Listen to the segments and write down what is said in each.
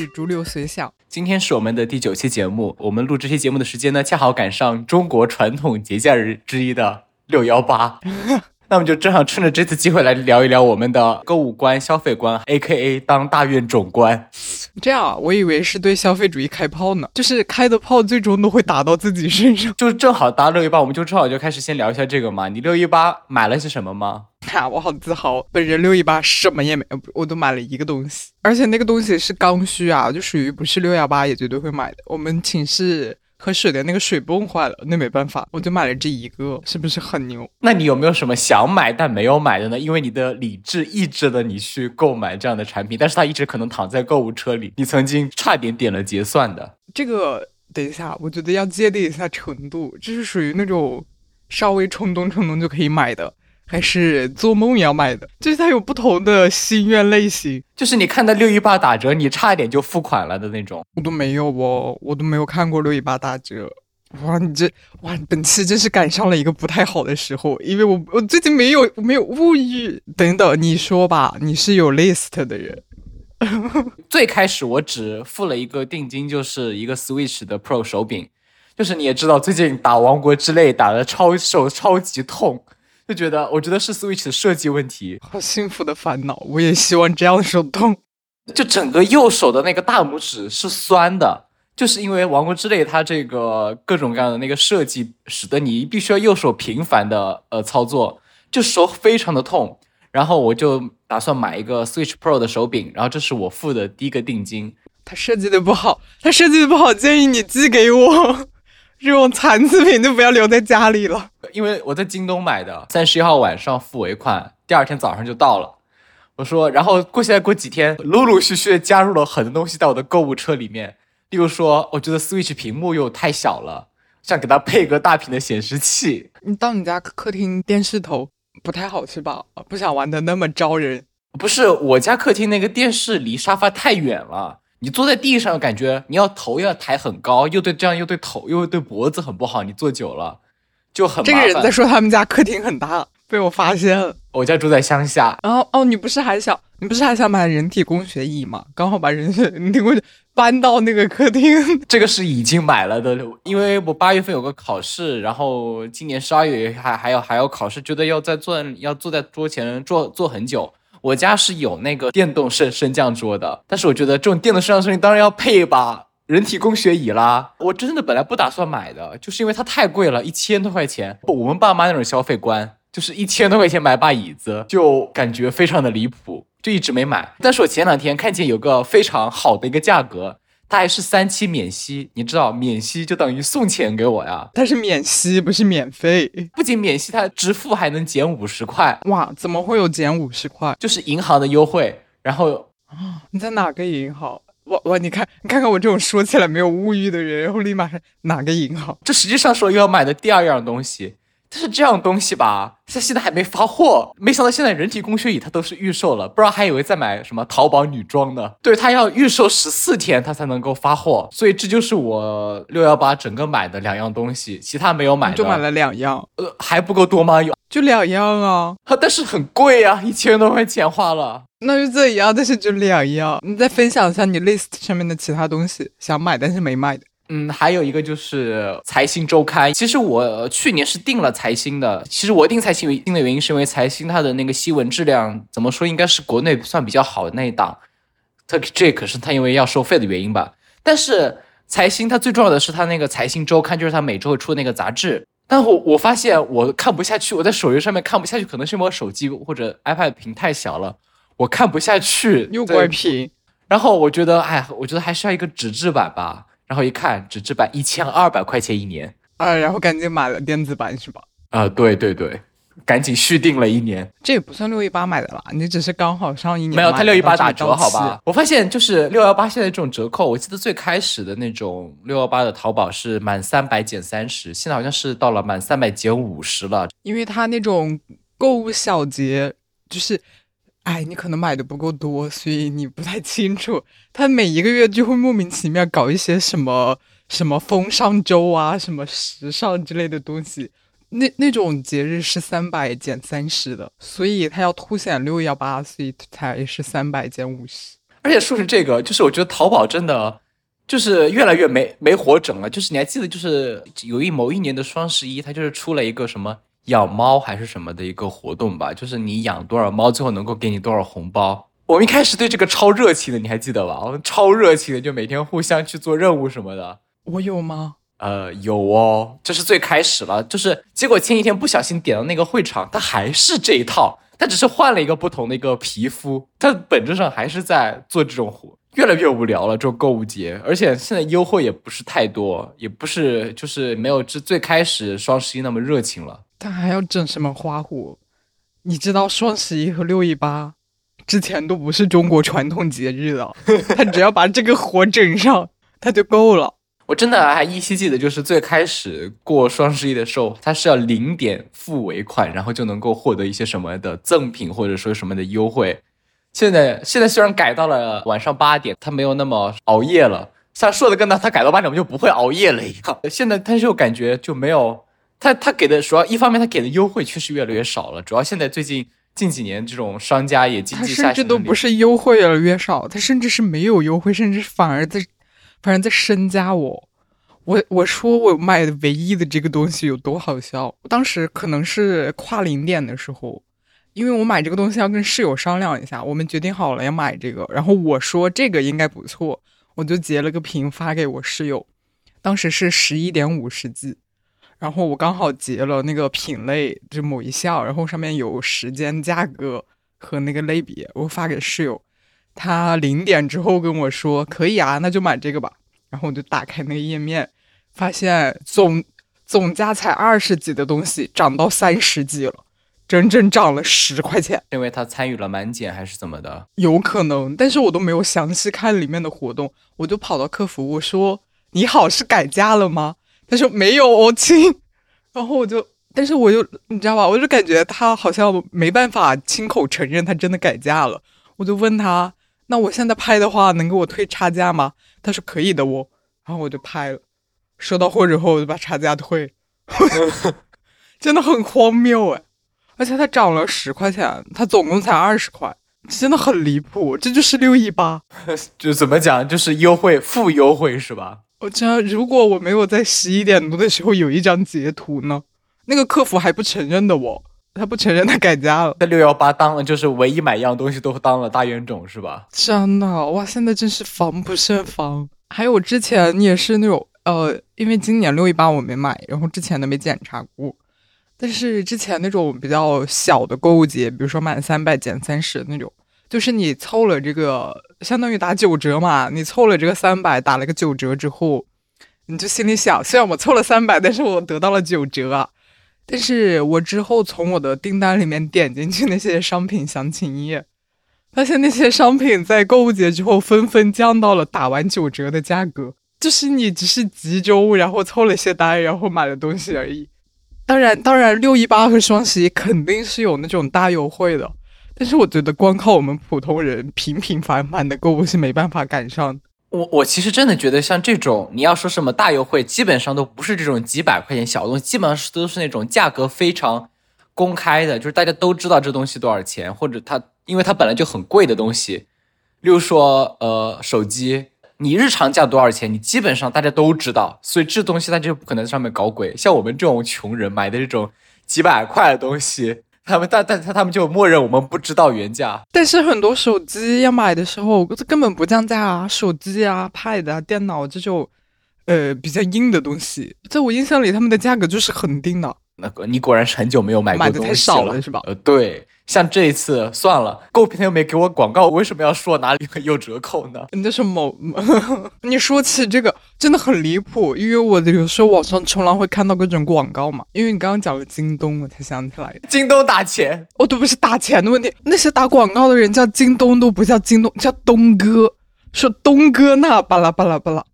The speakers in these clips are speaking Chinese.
是逐流随想，今天是我们的第九期节目。我们录这期节目的时间呢，恰好赶上中国传统节假日之一的六幺八。那我们就正好趁着这次机会来聊一聊我们的购物观、消费观，A.K.A. 当大院总观。这样啊，我以为是对消费主义开炮呢，就是开的炮最终都会打到自己身上。就正好搭六一八，我们就正好就开始先聊一下这个嘛。你六一八买了些什么吗？哈，我好自豪，本人六一八什么也没有，我都买了一个东西，而且那个东西是刚需啊，就属于不是六幺八也绝对会买的。我们寝室。喝水的那个水泵坏了，那没办法，我就买了这一个，是不是很牛？那你有没有什么想买但没有买的呢？因为你的理智抑制了你去购买这样的产品，但是它一直可能躺在购物车里，你曾经差点点了结算的。这个等一下，我觉得要界定一下程度，这是属于那种稍微冲动冲动就可以买的。还是做梦要买的，就是它有不同的心愿类型。就是你看到六一八打折，你差一点就付款了的那种。我都没有哦，我都没有看过六一八打折。哇，你这哇，本期真是赶上了一个不太好的时候，因为我我最近没有没有物欲。等等，你说吧，你是有 list 的人。最开始我只付了一个定金，就是一个 Switch 的 Pro 手柄。就是你也知道，最近打王国之泪打的超手超级痛。就觉得，我觉得是 Switch 的设计问题。好幸福的烦恼，我也希望这样手动。就整个右手的那个大拇指是酸的，就是因为《王国之泪》它这个各种各样的那个设计，使得你必须要右手频繁的呃操作，就手非常的痛。然后我就打算买一个 Switch Pro 的手柄，然后这是我付的第一个定金。它设计的不好，它设计的不好，建议你寄给我。这种残次品就不要留在家里了，因为我在京东买的，三十一号晚上付尾款，第二天早上就到了。我说，然后过现在过几天，陆陆续续的加入了很多东西到我的购物车里面。例如说，我觉得 Switch 屏幕又太小了，想给它配个大屏的显示器。你到你家客厅电视头不太好是吧？不想玩的那么招人。不是，我家客厅那个电视离沙发太远了。你坐在地上，感觉你要头要抬很高，又对这样又对头又对脖子很不好。你坐久了就很。这个人在说他们家客厅很大，被我发现了。我家住在乡下。然后哦，你不是还想你不是还想买人体工学椅吗？刚好把人体 工学搬到那个客厅。这个是已经买了的，因为我八月份有个考试，然后今年十二月还还要还要考试，觉得要在坐要坐在桌前坐坐很久。我家是有那个电动升升降桌的，但是我觉得这种电动升降桌你当然要配一把人体工学椅啦。我真的本来不打算买的，就是因为它太贵了，一千多块钱。我们爸妈那种消费观，就是一千多块钱买把椅子，就感觉非常的离谱，就一直没买。但是我前两天看见有个非常好的一个价格。它还是三期免息，你知道免息就等于送钱给我呀。它是免息，不是免费。不仅免息，它支付还能减五十块。哇，怎么会有减五十块？就是银行的优惠。然后啊，你在哪个银行？我我你看，你看看我这种说起来没有物欲的人，然后立马哪个银行？这实际上是我要买的第二样东西。但是这样东西吧，它现在还没发货。没想到现在人体工学椅它都是预售了，不知道还以为在买什么淘宝女装呢。对，它要预售十四天，它才能够发货。所以这就是我六幺八整个买的两样东西，其他没有买。就买了两样，呃，还不够多吗？有，就两样啊。但是很贵啊，一千多块钱花了。那就这一样，但是就两样。你再分享一下你 list 上面的其他东西，想买但是没买的。嗯，还有一个就是财新周刊。其实我去年是订了财新的。其实我订财新订的原因是因为财新它的那个新闻质量怎么说，应该是国内算比较好的那一档。它这可是它因为要收费的原因吧。但是财新它最重要的是它那个财新周刊，就是它每周会出那个杂志。但我我发现我看不下去，我在手机上面看不下去，可能是因为我手机或者 iPad 屏太小了，我看不下去。又怪屏。然后我觉得，哎，我觉得还是要一个纸质版吧。然后一看，纸质版一千二百块钱一年啊，然后赶紧买了电子版是吧？啊，对对对，赶紧续订了一年。这也不算六一八买的啦，你只是刚好上一年。没有，他六一八打折，好吧？我发现就是六幺八现在这种折扣，我记得最开始的那种六幺八的淘宝是满三百减三十，现在好像是到了满三百减五十了。因为它那种购物小节就是。哎，你可能买的不够多，所以你不太清楚。他每一个月就会莫名其妙搞一些什么什么风尚周啊，什么时尚之类的东西。那那种节日是三百减三十的，所以他要凸显六幺八，所以才是三百减五十。而且说是这个，就是我觉得淘宝真的就是越来越没没活整了。就是你还记得，就是有一某一年的双十一，它就是出了一个什么养猫还是什么的一个活动吧，就是你养多少猫，最后能够给你多少红包。我们一开始对这个超热情的，你还记得吧？我们超热情的，就每天互相去做任务什么的。我有吗？呃，有哦，这是最开始了。就是结果前几天不小心点到那个会场，它还是这一套，它只是换了一个不同的一个皮肤，它本质上还是在做这种活。越来越无聊了，这种购物节，而且现在优惠也不是太多，也不是就是没有这最开始双十一那么热情了。他还要整什么花活？你知道双十一和六一八之前都不是中国传统节日了，他只要把这个活整上，他就够了。我真的还依稀记得，就是最开始过双十一的时候，他是要零点付尾款，然后就能够获得一些什么的赠品或者说什么的优惠。现在现在虽然改到了晚上八点，他没有那么熬夜了，像说的跟他他改到八点我们就不会熬夜了一样。现在他就感觉就没有他他给的主要一方面他给的优惠确实越来越少了，主要现在最近近几年这种商家也经济下行，甚至都不是优惠越来越少，他甚至是没有优惠，甚至反而在。反正在深加我，我我说我买的唯一的这个东西有多好笑。当时可能是跨零点的时候，因为我买这个东西要跟室友商量一下，我们决定好了要买这个。然后我说这个应该不错，我就截了个屏发给我室友。当时是十一点五十 G，然后我刚好截了那个品类，就某一项，然后上面有时间、价格和那个类别，我发给室友。他零点之后跟我说：“可以啊，那就买这个吧。”然后我就打开那个页面，发现总总价才二十几的东西涨到三十几了，整整涨了十块钱。因为他参与了满减还是怎么的？有可能，但是我都没有详细看里面的活动，我就跑到客服我说：“你好，是改价了吗？”他说：“没有，亲。”然后我就，但是我就你知道吧，我就感觉他好像没办法亲口承认他真的改价了，我就问他。那我现在拍的话，能给我退差价吗？他说可以的哦，然后我就拍了，收到货之后我就把差价退，真的很荒谬哎！而且它涨了十块钱，它总共才二十块，真的很离谱。这就是六一八，就怎么讲，就是优惠负优惠是吧？我这如果我没有在十一点多的时候有一张截图呢，那个客服还不承认的我。他不承认他改价了，在六幺八当了就是唯一买一样东西都当了大冤种是吧？真的哇，现在真是防不胜防。还有之前也是那种呃，因为今年六一八我没买，然后之前的没检查过。但是之前那种比较小的购物节，比如说满三百减三十那种，就是你凑了这个，相当于打九折嘛。你凑了这个三百，打了个九折之后，你就心里想，虽然我凑了三百，但是我得到了九折啊。但是我之后从我的订单里面点进去那些商品详情页，发现那些商品在购物节之后纷纷降到了打完九折的价格，就是你只是集中然后凑了一些单然后买的东西而已。当然，当然六一八和双十一肯定是有那种大优惠的，但是我觉得光靠我们普通人平平凡凡的购物是没办法赶上。我我其实真的觉得像这种你要说什么大优惠，基本上都不是这种几百块钱小东西，基本上是都是那种价格非常公开的，就是大家都知道这东西多少钱，或者它因为它本来就很贵的东西，例如说呃手机，你日常价多少钱，你基本上大家都知道，所以这东西它就不可能在上面搞鬼。像我们这种穷人买的这种几百块的东西。他们但但他他们就默认我们不知道原价，但是很多手机要买的时候，这根本不降价啊！手机啊、Pad 啊、电脑这种，呃，比较硬的东西，在我印象里，他们的价格就是很定的。那个你果然是很久没有买过东西了，买的太少了是吧？呃，对。像这一次算了，购平台又没给我广告，我为什么要说哪里有折扣呢？那是某，你说起这个真的很离谱，因为我有时候网上冲浪会看到各种广告嘛。因为你刚刚讲了京东，我才想起来，京东打钱，哦，对不是打钱的问题，那些打广告的人叫京东都不叫京东，叫东哥，说东哥那巴拉巴拉巴拉，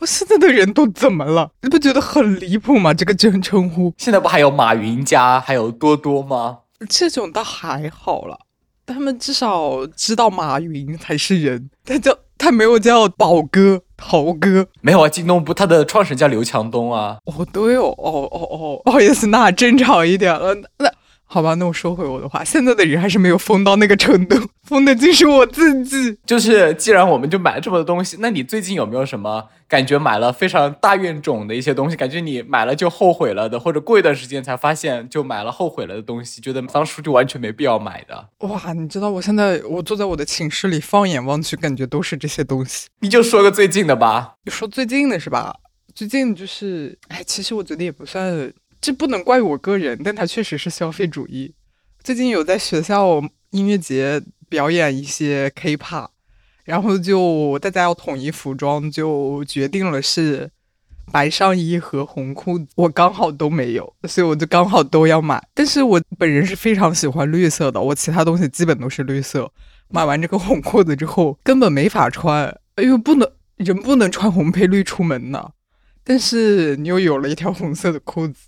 我现在的人都怎么了？你不觉得很离谱吗？这个真称呼，现在不还有马云家，还有多多吗？这种倒还好了，他们至少知道马云才是人，他叫他没有叫宝哥、豪哥，没有啊。京东不，他的创始人叫刘强东啊。哦，对哦，哦哦哦，不好意思，那正常一点了。那好吧，那我收回我的话，现在的人还是没有疯到那个程度，疯的竟是我自己。就是既然我们就买了这么多东西，那你最近有没有什么感觉买了非常大怨种的一些东西？感觉你买了就后悔了的，或者过一段时间才发现就买了后悔了的东西，觉得当初就完全没必要买的。哇，你知道我现在我坐在我的寝室里，放眼望去，感觉都是这些东西。你就说个最近的吧，你说最近的是吧？最近就是，哎，其实我觉得也不算。这不能怪我个人，但它确实是消费主义。最近有在学校音乐节表演一些 K-pop，然后就大家要统一服装，就决定了是白上衣和红裤子。我刚好都没有，所以我就刚好都要买。但是我本人是非常喜欢绿色的，我其他东西基本都是绿色。买完这个红裤子之后，根本没法穿，因为不能人不能穿红配绿出门呢。但是你又有了一条红色的裤子。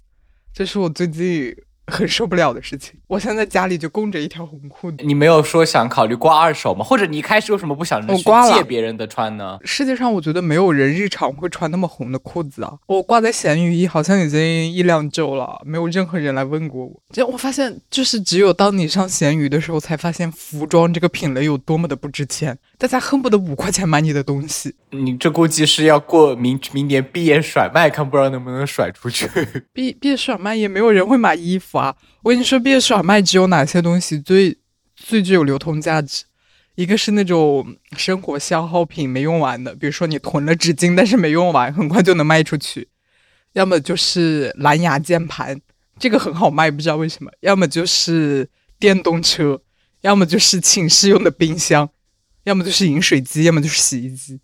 这是我最近很受不了的事情。我现在家里就供着一条红裤子。你没有说想考虑挂二手吗？或者你一开始为什么不想去借别人的穿呢？世界上我觉得没有人日常会穿那么红的裤子啊。我挂在闲鱼好像已经一两周了，没有任何人来问过我。就我发现，就是只有当你上闲鱼的时候，才发现服装这个品类有多么的不值钱。大家恨不得五块钱买你的东西，你这估计是要过明明年毕业甩卖，看不知道能不能甩出去。毕毕业甩卖也没有人会买衣服啊！我跟你说，毕业甩卖只有哪些东西最最具有流通价值？一个是那种生活消耗品没用完的，比如说你囤了纸巾，但是没用完，很快就能卖出去；要么就是蓝牙键盘，这个很好卖，不知道为什么；要么就是电动车；要么就是寝室用的冰箱。要么就是饮水机，要么就是洗衣机，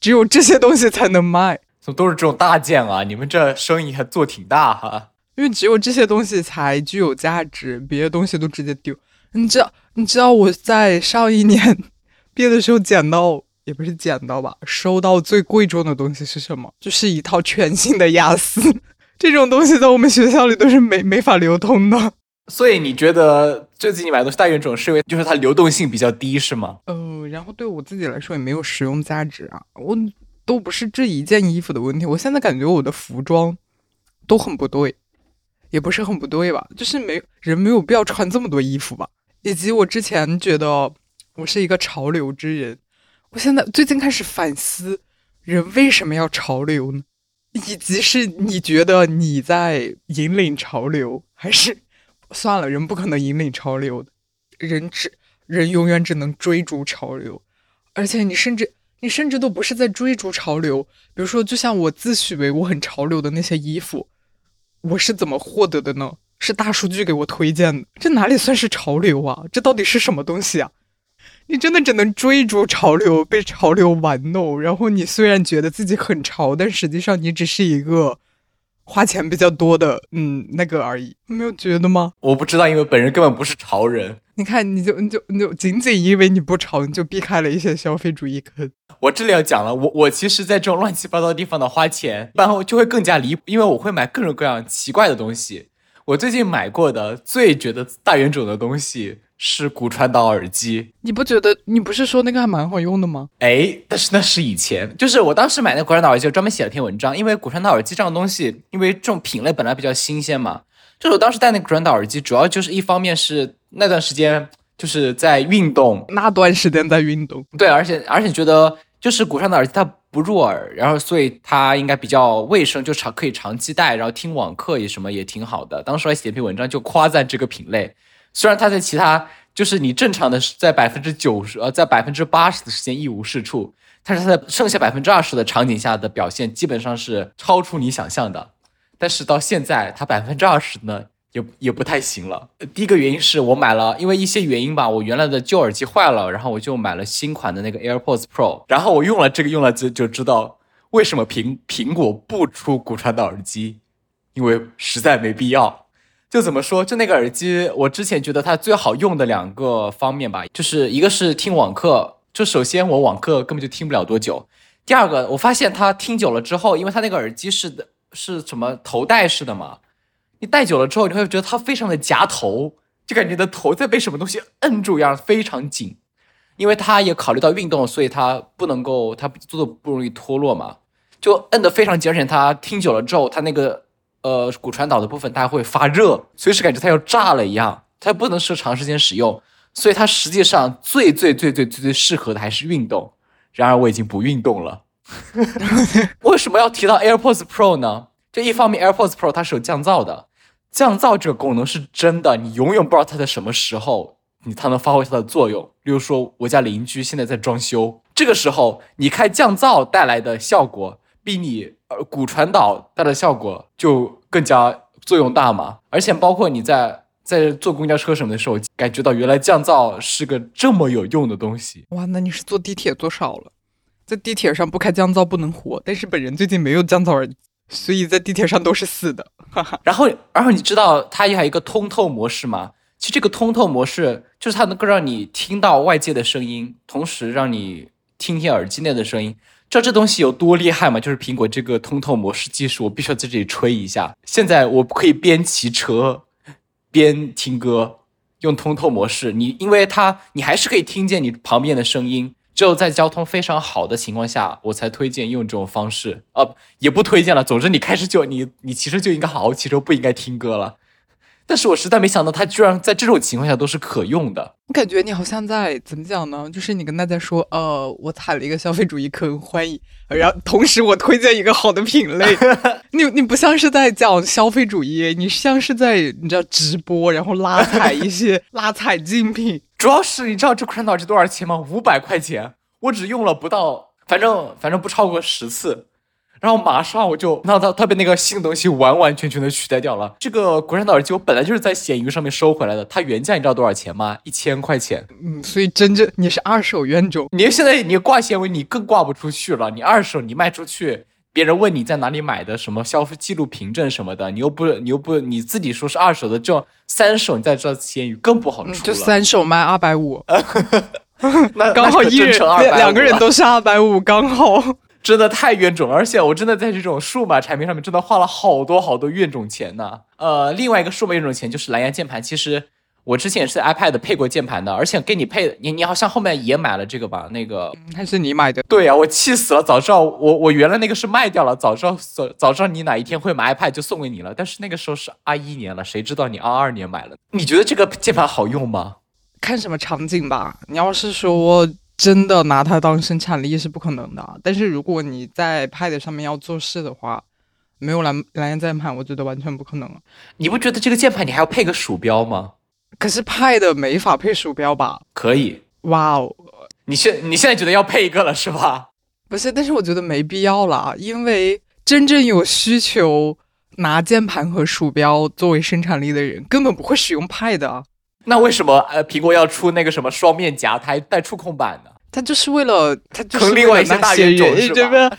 只有这些东西才能卖。怎么都是这种大件啊？你们这生意还做挺大哈。因为只有这些东西才具有价值，别的东西都直接丢。你知道？你知道我在上一年 毕业的时候捡到，也不是捡到吧，收到最贵重的东西是什么？就是一套全新的雅思。这种东西在我们学校里都是没没法流通的。所以你觉得最近你买东西大原种是因为就是它流动性比较低是吗？呃，然后对我自己来说也没有实用价值啊，我都不是这一件衣服的问题。我现在感觉我的服装都很不对，也不是很不对吧，就是没人没有必要穿这么多衣服吧。以及我之前觉得我是一个潮流之人，我现在最近开始反思，人为什么要潮流呢？以及是你觉得你在引领潮流，还是？算了，人不可能引领潮流的，人只人永远只能追逐潮流，而且你甚至你甚至都不是在追逐潮流。比如说，就像我自诩为我很潮流的那些衣服，我是怎么获得的呢？是大数据给我推荐的，这哪里算是潮流啊？这到底是什么东西啊？你真的只能追逐潮流，被潮流玩弄，然后你虽然觉得自己很潮，但实际上你只是一个。花钱比较多的，嗯，那个而已，没有觉得吗？我不知道，因为本人根本不是潮人。你看，你就你就你就仅仅因为你不潮，你就避开了一些消费主义坑。我这里要讲了，我我其实，在这种乱七八糟的地方的花钱，然后就会更加离谱，因为我会买各种各样奇怪的东西。我最近买过的最觉得大冤种的东西。是骨传导耳机，你不觉得？你不是说那个还蛮好用的吗？哎，但是那是以前，就是我当时买那骨传导耳机，专门写了篇文章。因为骨传导耳机这种东西，因为这种品类本来比较新鲜嘛。就是我当时戴那个骨传导耳机，主要就是一方面是那段时间就是在运动，那段时间在运动。对，而且而且觉得就是骨传导耳机它不入耳，然后所以它应该比较卫生，就长可以长期戴，然后听网课也什么也挺好的。当时还写篇文章就夸赞这个品类。虽然它在其他，就是你正常的在百分之九十，呃，在百分之八十的时间一无是处，但是它在剩下百分之二十的场景下的表现基本上是超出你想象的。但是到现在，它百分之二十呢，也也不太行了。第一个原因是我买了，因为一些原因吧，我原来的旧耳机坏了，然后我就买了新款的那个 AirPods Pro，然后我用了这个用了就就知道为什么苹苹果不出骨传导耳机，因为实在没必要。就怎么说？就那个耳机，我之前觉得它最好用的两个方面吧，就是一个是听网课，就首先我网课根本就听不了多久。第二个，我发现它听久了之后，因为它那个耳机是的，是什么头戴式的嘛，你戴久了之后，你会觉得它非常的夹头，就感觉你的头在被什么东西摁住一样，非常紧。因为它也考虑到运动，所以它不能够，它做的不容易脱落嘛，就摁得非常紧，而且它听久了之后，它那个。呃骨传导的部分它会发热，随时感觉它要炸了一样，它不能是长时间使用，所以它实际上最最最最最最适合的还是运动。然而我已经不运动了。为什么要提到 AirPods Pro 呢？这一方面，AirPods Pro 它是有降噪的，降噪这个功能是真的，你永远不知道它在什么时候你它能发挥它的作用。例如说，我家邻居现在在装修，这个时候你开降噪带来的效果，比你呃骨传导带来的效果就更加作用大嘛。而且包括你在在坐公交车什么的时候，感觉到原来降噪是个这么有用的东西。哇，那你是坐地铁坐少了，在地铁上不开降噪不能活。但是本人最近没有降噪耳机，所以在地铁上都是死的。然后，然后你知道它还有一个通透模式吗？其实这个通透模式就是它能够让你听到外界的声音，同时让你听听耳机内的声音。知道这东西有多厉害吗？就是苹果这个通透模式技术，我必须要在这里吹一下。现在我可以边骑车边听歌，用通透模式。你因为它，你还是可以听见你旁边的声音。只有在交通非常好的情况下，我才推荐用这种方式。呃，也不推荐了。总之，你开始就你你其实就应该好好骑车，不应该听歌了。但是我实在没想到，它居然在这种情况下都是可用的。我感觉你好像在怎么讲呢？就是你跟大家说，呃，我踩了一个消费主义坑，欢迎。然后同时我推荐一个好的品类。你你不像是在讲消费主义，你像是在你知道直播，然后拉踩一些 拉踩竞品。主要是你知道这款耳机多少钱吗？五百块钱，我只用了不到，反正反正不超过十次。然后马上我就，那它它被那个新的东西完完全全的取代掉了。这个国产的耳机我本来就是在闲鱼上面收回来的，它原价你知道多少钱吗？一千块钱。嗯，所以真正你是二手冤种。你现在你挂纤维你更挂不出去了，你二手你卖出去，别人问你在哪里买的，什么消费记录凭证什么的，你又不你又不你自己说是二手的，这三手你再知道闲鱼更不好出了。就三手卖二百五，那刚好一人两个人都是二百五，刚好。真的太冤种了，而且我真的在这种数码产品上面真的花了好多好多冤种钱呢。呃，另外一个数码冤种钱就是蓝牙键盘。其实我之前也是 iPad 配过键盘的，而且给你配，你你好像后面也买了这个吧？那个还是你买的？对呀，我气死了！早知道我我原来那个是卖掉了，早知道早早知道你哪一天会买 iPad 就送给你了。但是那个时候是二一年了，谁知道你二二年买了？你觉得这个键盘好用吗？看什么场景吧。你要是说。真的拿它当生产力是不可能的，但是如果你在 Pad 上面要做事的话，没有蓝蓝牙键盘，我觉得完全不可能。你不觉得这个键盘你还要配个鼠标吗？可是 Pad 没法配鼠标吧？可以。哇哦，你现你现在觉得要配一个了是吧？不是，但是我觉得没必要啦，因为真正有需求拿键盘和鼠标作为生产力的人，根本不会使用 Pad。那为什么呃苹果要出那个什么双面夹，它还带触控板呢？它就是为了它就是另外一些大冤种是吧？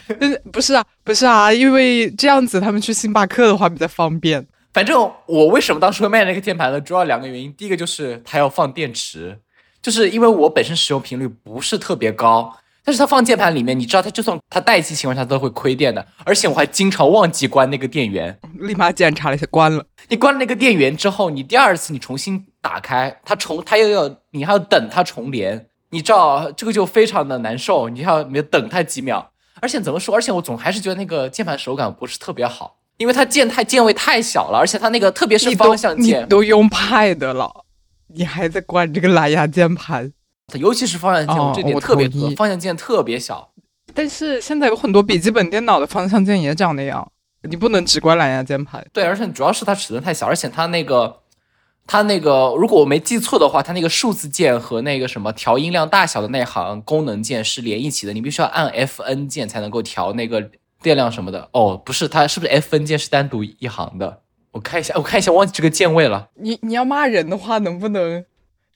不是啊，不是啊，因为这样子他们去星巴克的话比较方便。反正我为什么当时会卖那个键盘呢？主要两个原因，第一个就是它要放电池，就是因为我本身使用频率不是特别高，但是它放键盘里面，你知道它就算它待机情况下都会亏电的，而且我还经常忘记关那个电源，立马检查了一下关了。你关了那个电源之后，你第二次你重新打开它重，它又要你还要等它重连。你知道这个就非常的难受，你要你等它几秒，而且怎么说？而且我总还是觉得那个键盘手感不是特别好，因为它键太键位太小了，而且它那个特别是方向键，你都用 Pad 了，你还在关这个蓝牙键盘？尤其是方向键，这点特别多，方向键特别小。但是现在有很多笔记本电脑的方向键也长那样，你不能只关蓝牙键盘。对，而且主要是它尺寸太小，而且它那个。它那个，如果我没记错的话，它那个数字键和那个什么调音量大小的那行功能键是连一起的，你必须要按 F N 键才能够调那个电量什么的。哦，不是，它是不是 F N 键是单独一行的？我看一下，我看一下，忘记这个键位了。你你要骂人的话，能不能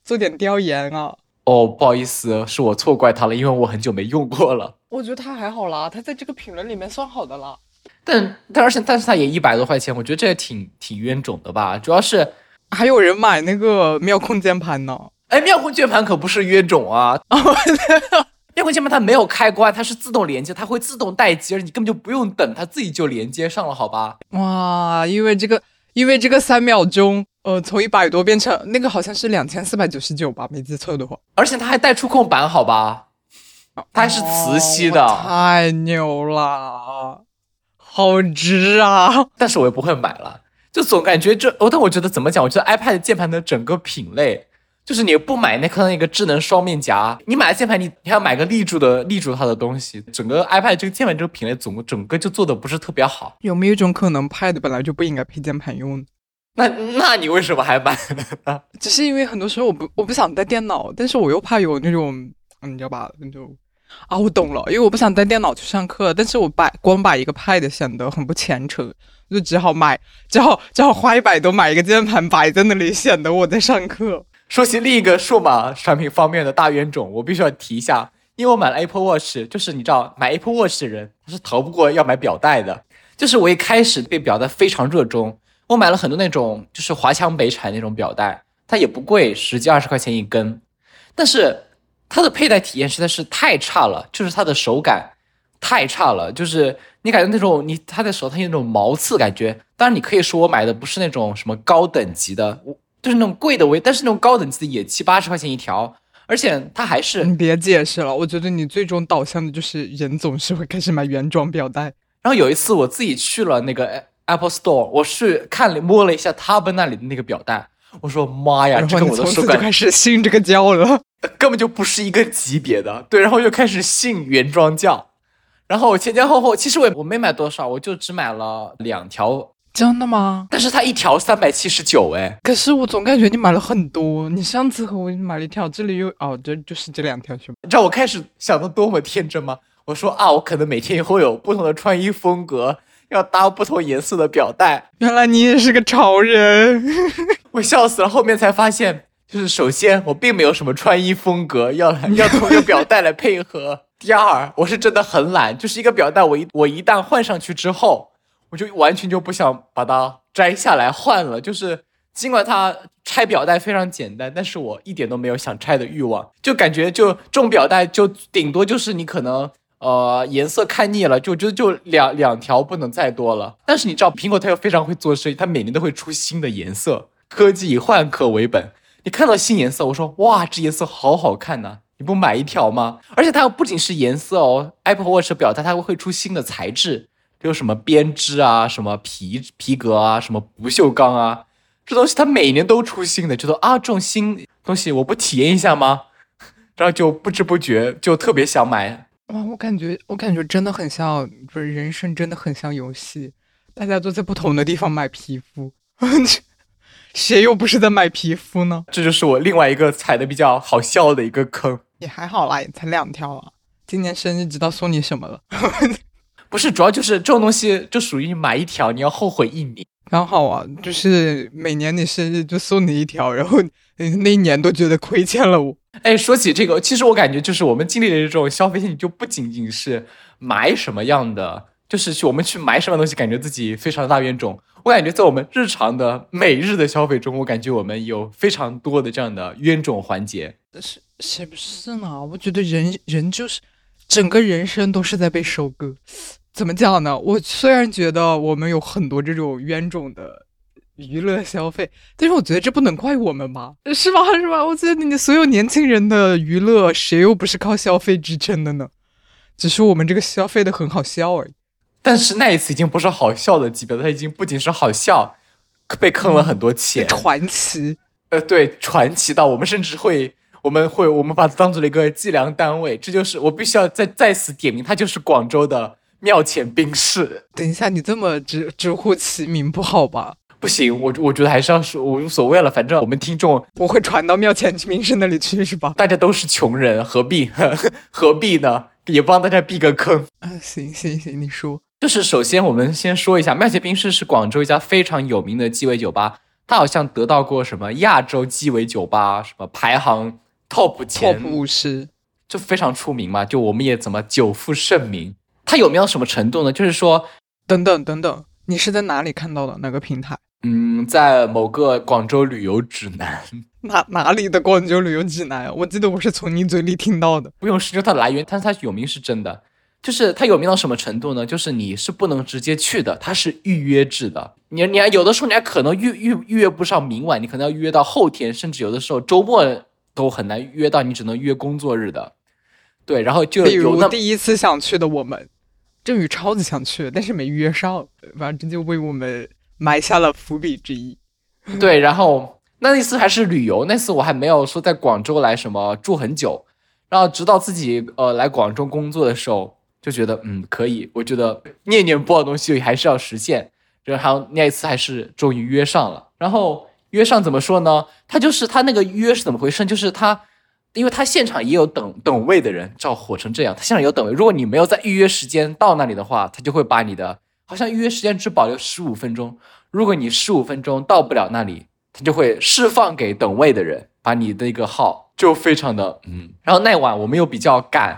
做点调研啊？哦，不好意思，是我错怪他了，因为我很久没用过了。我觉得他还好啦，他在这个评论里面算好的啦。但但而且但是他也一百多块钱，我觉得这也挺挺冤种的吧，主要是。还有人买那个妙控键盘呢？哎，妙控键盘可不是约种啊！妙控键盘它没有开关，它是自动连接，它会自动待机，而你根本就不用等，它自己就连接上了，好吧？哇，因为这个，因为这个三秒钟，呃，从一百多变成那个好像是两千四百九十九吧，没记错的话。而且它还带触控板，好吧？它还是磁吸的，太牛了！好值啊！但是我也不会买了，就总感觉这，哦，但我觉得怎么讲？我觉得 iPad 键盘的整个品类，就是你不买那颗那个智能双面夹，你买了键盘，你你还要买个立住的立住它的东西，整个 iPad 这个键盘这个品类总整个就做的不是特别好。有没有一种可能，Pad 本来就不应该配键盘用？那那你为什么还买呢？只是因为很多时候我不我不想带电脑，但是我又怕有那种，你知道吧？那就啊，我懂了，因为我不想带电脑去上课，但是我把光把一个 Pad 显得很不虔诚，就只好买，只好只好花一百多买一个键盘摆在那里，显得我在上课。说起另一个数码产品方面的大冤种，我必须要提一下，因为我买了 Apple Watch，就是你知道买 Apple Watch 的人他是逃不过要买表带的，就是我一开始对表带非常热衷。我买了很多那种就是华强北产那种表带，它也不贵，十几二十块钱一根，但是它的佩戴体验实在是太差了，就是它的手感太差了，就是你感觉那种你它的手它有那种毛刺感觉。当然你可以说我买的不是那种什么高等级的，我就是那种贵的，我但是那种高等级的也七八十块钱一条，而且它还是你别解释了，我觉得你最终导向的就是人总是会开始买原装表带。然后有一次我自己去了那个。Apple Store，我是看了摸了一下他们那里的那个表带，我说妈呀，这跟我的手感就开始信这个教了，根本就不是一个级别的。对，然后又开始信原装教，然后我前前后后，其实我我没买多少，我就只买了两条。真的吗？但是它一条三百七十九，哎，可是我总感觉你买了很多。你上次和我买了一条，这里又哦，这就是这两条？你知道我开始想的多么天真吗？我说啊，我可能每天会有不同的穿衣风格。要搭不同颜色的表带，原来你也是个潮人，我笑死了。后面才发现，就是首先我并没有什么穿衣风格，要 要同一个表带来配合。第二，我是真的很懒，就是一个表带，我一我一旦换上去之后，我就完全就不想把它摘下来换了。就是尽管它拆表带非常简单，但是我一点都没有想拆的欲望，就感觉就这种表带就顶多就是你可能。呃，颜色看腻了，就就就两两条不能再多了。但是你知道，苹果它又非常会做生意，它每年都会出新的颜色。科技以换壳为本，你看到新颜色，我说哇，这颜色好好看呐，你不买一条吗？而且它不仅是颜色哦，Apple Watch 表带它会出新的材质，有什么编织啊，什么皮皮革啊，什么不锈钢啊，这东西它每年都出新的，觉得啊，这种新东西我不体验一下吗？然后就不知不觉就特别想买。哇，我感觉，我感觉真的很像，不是人生真的很像游戏，大家都在不同的地方买皮肤，谁又不是在买皮肤呢？这就是我另外一个踩的比较好笑的一个坑。也还好啦，也才两条啊。今年生日知道送你什么了？不是，主要就是这种东西就属于买一条你要后悔一年。刚好啊，就是每年你生日就送你一条，然后那一年都觉得亏欠了我。哎，说起这个，其实我感觉就是我们经历的这种消费心理，就不仅仅是买什么样的，就是去我们去买什么东西，感觉自己非常的大冤种。我感觉在我们日常的每日的消费中，我感觉我们有非常多的这样的冤种环节。是是不是呢？我觉得人人就是整个人生都是在被收割。怎么讲呢？我虽然觉得我们有很多这种冤种的。娱乐消费，但是我觉得这不能怪我们吧？是吧？是吧？我觉得你所有年轻人的娱乐，谁又不是靠消费支撑的呢？只是我们这个消费的很好笑而已。但是那一次已经不是好笑的级别了，它已经不仅是好笑，被坑了很多钱。传奇，呃，对，传奇到我们甚至会，我们会，我们把它当做了一个计量单位。这就是我必须要再再次点名，它就是广州的庙前冰室。等一下，你这么直直呼其名不好吧？不行，我我觉得还是要说，我无所谓了，反正我们听众我会传到庙前名士那里去，是吧？大家都是穷人，何必 何必呢？也帮大家避个坑啊！行行行，你说，就是首先我们先说一下，麦杰冰室是广州一家非常有名的鸡尾酒吧，它好像得到过什么亚洲鸡尾酒吧什么排行 top 前 top 五十，就非常出名嘛。就我们也怎么久负盛名，它有名到什么程度呢？就是说，等等等等，你是在哪里看到的？哪个平台？嗯，在某个广州旅游指南，哪哪里的广州旅游指南？我记得我是从你嘴里听到的。不用深究它的来源，但是它有名是真的。就是它有名到什么程度呢？就是你是不能直接去的，它是预约制的。你你还有的时候你还可能预预预约不上明晚，你可能要预约到后天，甚至有的时候周末都很难预约到，你只能约工作日的。对，然后就比如第一次想去的我们。郑宇超级想去，但是没约上，反正就为我们埋下了伏笔之一。对，然后那一次还是旅游，那次我还没有说在广州来什么住很久，然后直到自己呃来广州工作的时候，就觉得嗯可以，我觉得念念不忘的东西还是要实现。然后那一次还是终于约上了，然后约上怎么说呢？他就是他那个约是怎么回事？就是他，因为他现场也有等等位的人，照火成这样，他现场有等位。如果你没有在预约时间到那里的话，他就会把你的好像预约时间只保留十五分钟。如果你十五分钟到不了那里，他就会释放给等位的人，把你的一个号就非常的嗯。然后那晚我们又比较赶，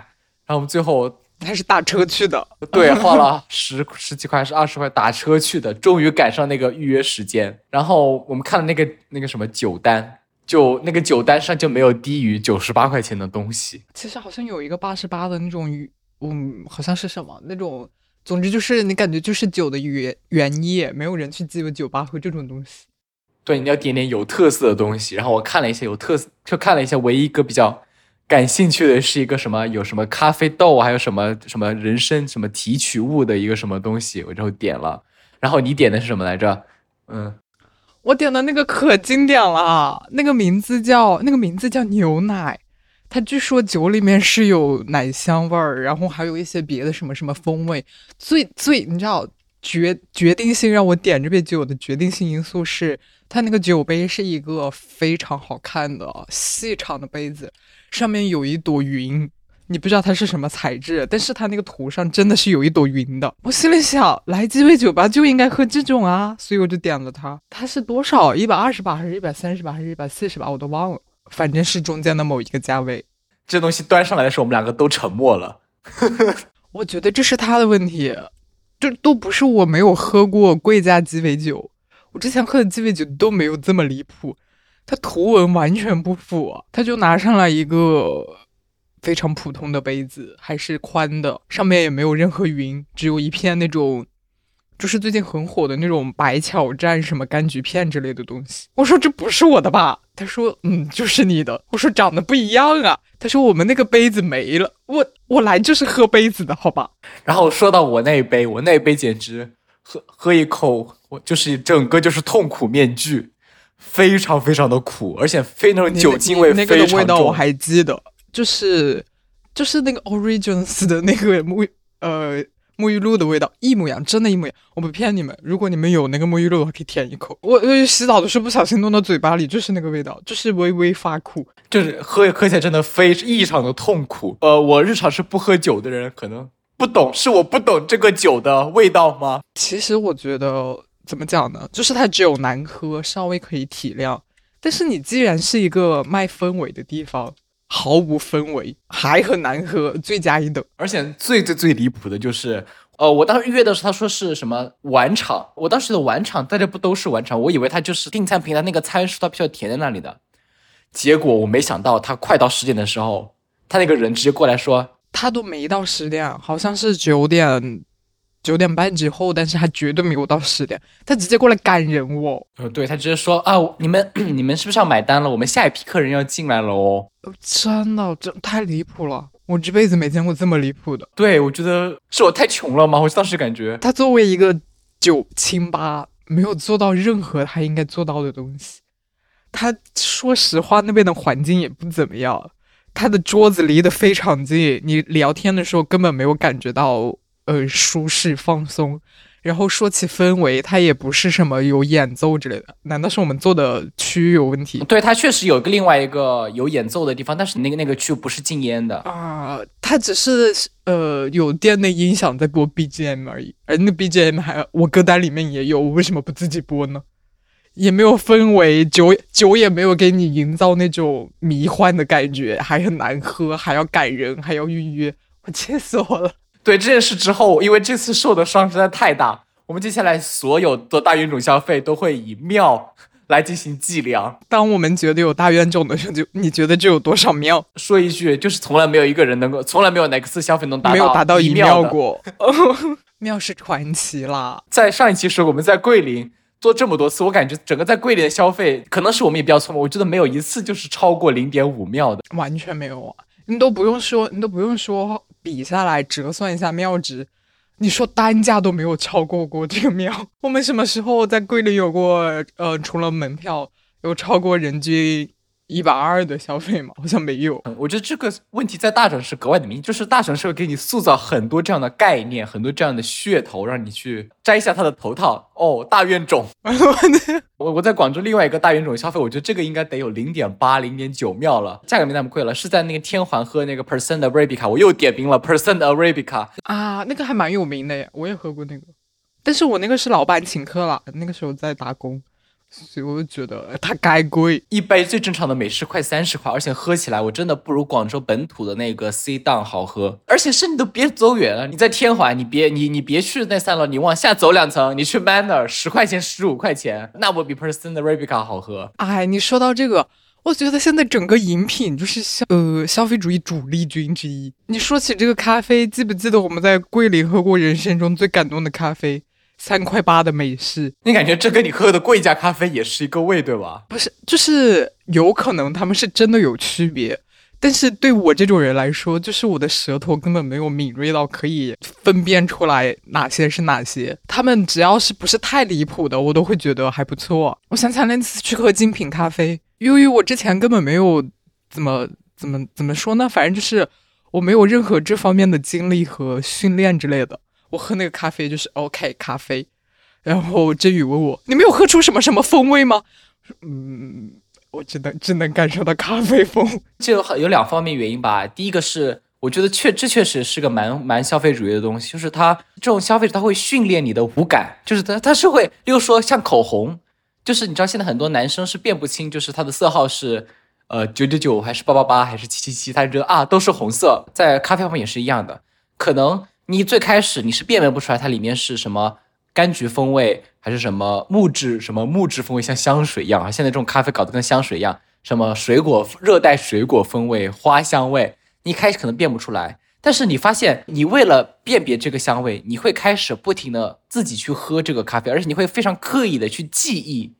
然后我们最后。他是打车去的，对，花了 十十几块还是二十块打车去的，终于赶上那个预约时间。然后我们看了那个那个什么酒单，就那个酒单上就没有低于九十八块钱的东西。其实好像有一个八十八的那种，嗯，好像是什么那种，总之就是你感觉就是酒的原原液，没有人去记得酒吧喝这种东西。对，你要点点有特色的东西。然后我看了一些有特色，就看了一下唯一一个比较。感兴趣的是一个什么？有什么咖啡豆，还有什么什么人参什么提取物的一个什么东西，我就点了。然后你点的是什么来着？嗯，我点的那个可经典了，那个名字叫那个名字叫牛奶，它据说酒里面是有奶香味儿，然后还有一些别的什么什么风味。最最你知道决决定性让我点这杯酒的决定性因素是，它那个酒杯是一个非常好看的细长的杯子。上面有一朵云，你不知道它是什么材质，但是它那个图上真的是有一朵云的。我心里想，来鸡尾酒吧就应该喝这种啊，所以我就点了它。它是多少？一百二十八还是一百三十八还是一百四十八？我都忘了，反正是中间的某一个价位。这东西端上来的时候，我们两个都沉默了。我觉得这是他的问题，这都不是我没有喝过贵价鸡尾酒，我之前喝的鸡尾酒都没有这么离谱。它图文完全不符，他就拿上来一个非常普通的杯子，还是宽的，上面也没有任何云，只有一片那种，就是最近很火的那种白巧蘸什么柑橘片之类的东西。我说这不是我的吧？他说嗯，就是你的。我说长得不一样啊。他说我们那个杯子没了。我我来就是喝杯子的好吧？然后说到我那一杯，我那一杯简直喝喝一口，我就是整个就是痛苦面具。非常非常的苦，而且非常酒精味非常重。那个味道我还记得，就是就是那个 Origins 的那个沐呃沐浴露的味道一模一样，真的，一模一样。我不骗你们，如果你们有那个沐浴露的话，可以舔一口。我我洗澡的时候不小心弄到嘴巴里，就是那个味道，就是微微发苦，就是喝喝起来真的非异常的痛苦。呃，我日常是不喝酒的人，可能不懂，是我不懂这个酒的味道吗？其实我觉得。怎么讲呢？就是它只有难喝，稍微可以体谅。但是你既然是一个卖氛围的地方，毫无氛围还很难喝，罪加一等。而且最最最离谱的就是，呃，我当时预约的时候，他说是什么晚场，我当时的晚场大家不都是晚场？我以为他就是订餐平台那个参数，他必须要填在那里的。结果我没想到，他快到十点的时候，他那个人直接过来说，他都没到十点，好像是九点。九点半之后，但是他绝对没有到十点，他直接过来赶人哦。呃，对他直接说啊，你们 你们是不是要买单了？我们下一批客人要进来了哦。真的，这太离谱了，我这辈子没见过这么离谱的。对，我觉得是我太穷了吗？我当时感觉他作为一个九清吧，没有做到任何他应该做到的东西。他说实话，那边的环境也不怎么样，他的桌子离得非常近，你聊天的时候根本没有感觉到。呃，舒适放松，然后说起氛围，它也不是什么有演奏之类的，难道是我们做的区域有问题？对，它确实有个另外一个有演奏的地方，但是那个那个区不是禁烟的啊，它只是呃有店内音响在播 BGM 而已，而那 BGM 还我歌单里面也有，我为什么不自己播呢？也没有氛围，酒酒也没有给你营造那种迷幻的感觉，还很难喝，还要赶人，还要预约，我气死我了。对这件事之后，因为这次受的伤实在太大，我们接下来所有的大冤种消费都会以庙来进行计量。当我们觉得有大冤种的时候，就你觉得这有多少庙？说一句，就是从来没有一个人能够，从来没有哪次消费能达到没有达到一庙过。庙是传奇啦。在上一期时候，我们在桂林做这么多次，我感觉整个在桂林的消费，可能是我们也比较聪明，我觉得没有一次就是超过零点五秒的，完全没有啊！你都不用说，你都不用说。比下来折算一下庙值，你说单价都没有超过过这个庙。我们什么时候在桂林有过？呃，除了门票，有超过人均？一百二的消费吗？好像没有。我觉得这个问题在大城市格外的明显，就是大城市会给你塑造很多这样的概念，很多这样的噱头，让你去摘下他的头套。哦，大冤种！我我在广州另外一个大冤种消费，我觉得这个应该得有零点八、零点九秒了，价格没那么贵了。是在那个天环喝那个 Percent Arabica，我又点名了 Percent Arabica 啊，那个还蛮有名的耶，我也喝过那个，但是我那个是老板请客了，那个时候在打工。所以我就觉得它该贵，一杯最正常的美式快三十块，而且喝起来我真的不如广州本土的那个 C 档好喝。而且是你都别走远了，你在天环，你别你你别去那三楼，你往下走两层，你去 Manner，十块钱十五块钱，那我比 Person 的 Arabica 好喝。哎，你说到这个，我觉得现在整个饮品就是消呃消费主义主力军之一。你说起这个咖啡，记不记得我们在桂林喝过人生中最感动的咖啡？三块八的美式，你感觉这跟你喝的贵价咖啡也是一个味，对吧？不是，就是有可能他们是真的有区别，但是对我这种人来说，就是我的舌头根本没有敏锐到可以分辨出来哪些是哪些。他们只要是不是太离谱的，我都会觉得还不错。我想起来那次去喝精品咖啡，由于我之前根本没有怎么怎么怎么说呢，反正就是我没有任何这方面的经历和训练之类的。我喝那个咖啡就是 OK 咖啡，然后振宇问我：“你没有喝出什么什么风味吗？”嗯，我只能只能感受到咖啡风。这有有两方面原因吧。第一个是，我觉得确这确实是个蛮蛮消费主义的东西，就是它这种消费者他会训练你的五感，就是他他是会，例如说像口红，就是你知道现在很多男生是辨不清，就是它的色号是呃九九九还是八八八还是七七七，他觉得啊都是红色。在咖啡方面也是一样的，可能。你最开始你是辨别不出来它里面是什么柑橘风味还是什么木质什么木质风味，像香水一样啊！现在这种咖啡搞得跟香水一样，什么水果热带水果风味、花香味，你一开始可能辨不出来，但是你发现你为了辨别这个香味，你会开始不停的自己去喝这个咖啡，而且你会非常刻意的去记忆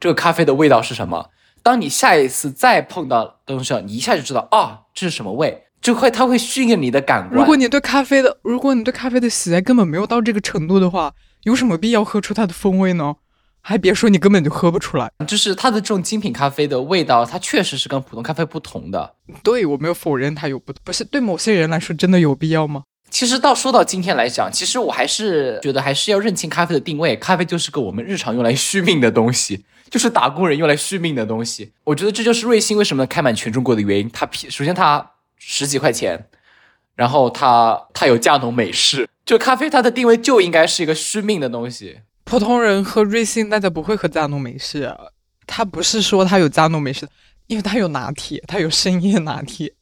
这个咖啡的味道是什么。当你下一次再碰到东西，你一下就知道啊，这是什么味。就会，它会训练你的感官。如果你对咖啡的，如果你对咖啡的喜爱根本没有到这个程度的话，有什么必要喝出它的风味呢？还别说，你根本就喝不出来。就是它的这种精品咖啡的味道，它确实是跟普通咖啡不同的。对我没有否认它有不同，不是对某些人来说真的有必要吗？其实到说到今天来讲，其实我还是觉得还是要认清咖啡的定位。咖啡就是个我们日常用来续命的东西，就是打工人用来续命的东西。我觉得这就是瑞幸为什么开满全中国的原因。它首先它。十几块钱，然后它它有加浓美式，就咖啡它的定位就应该是一个续命的东西。普通人喝瑞幸，大家不会喝加浓美式，它不是说它有加浓美式，因为它有拿铁，它有深夜拿铁，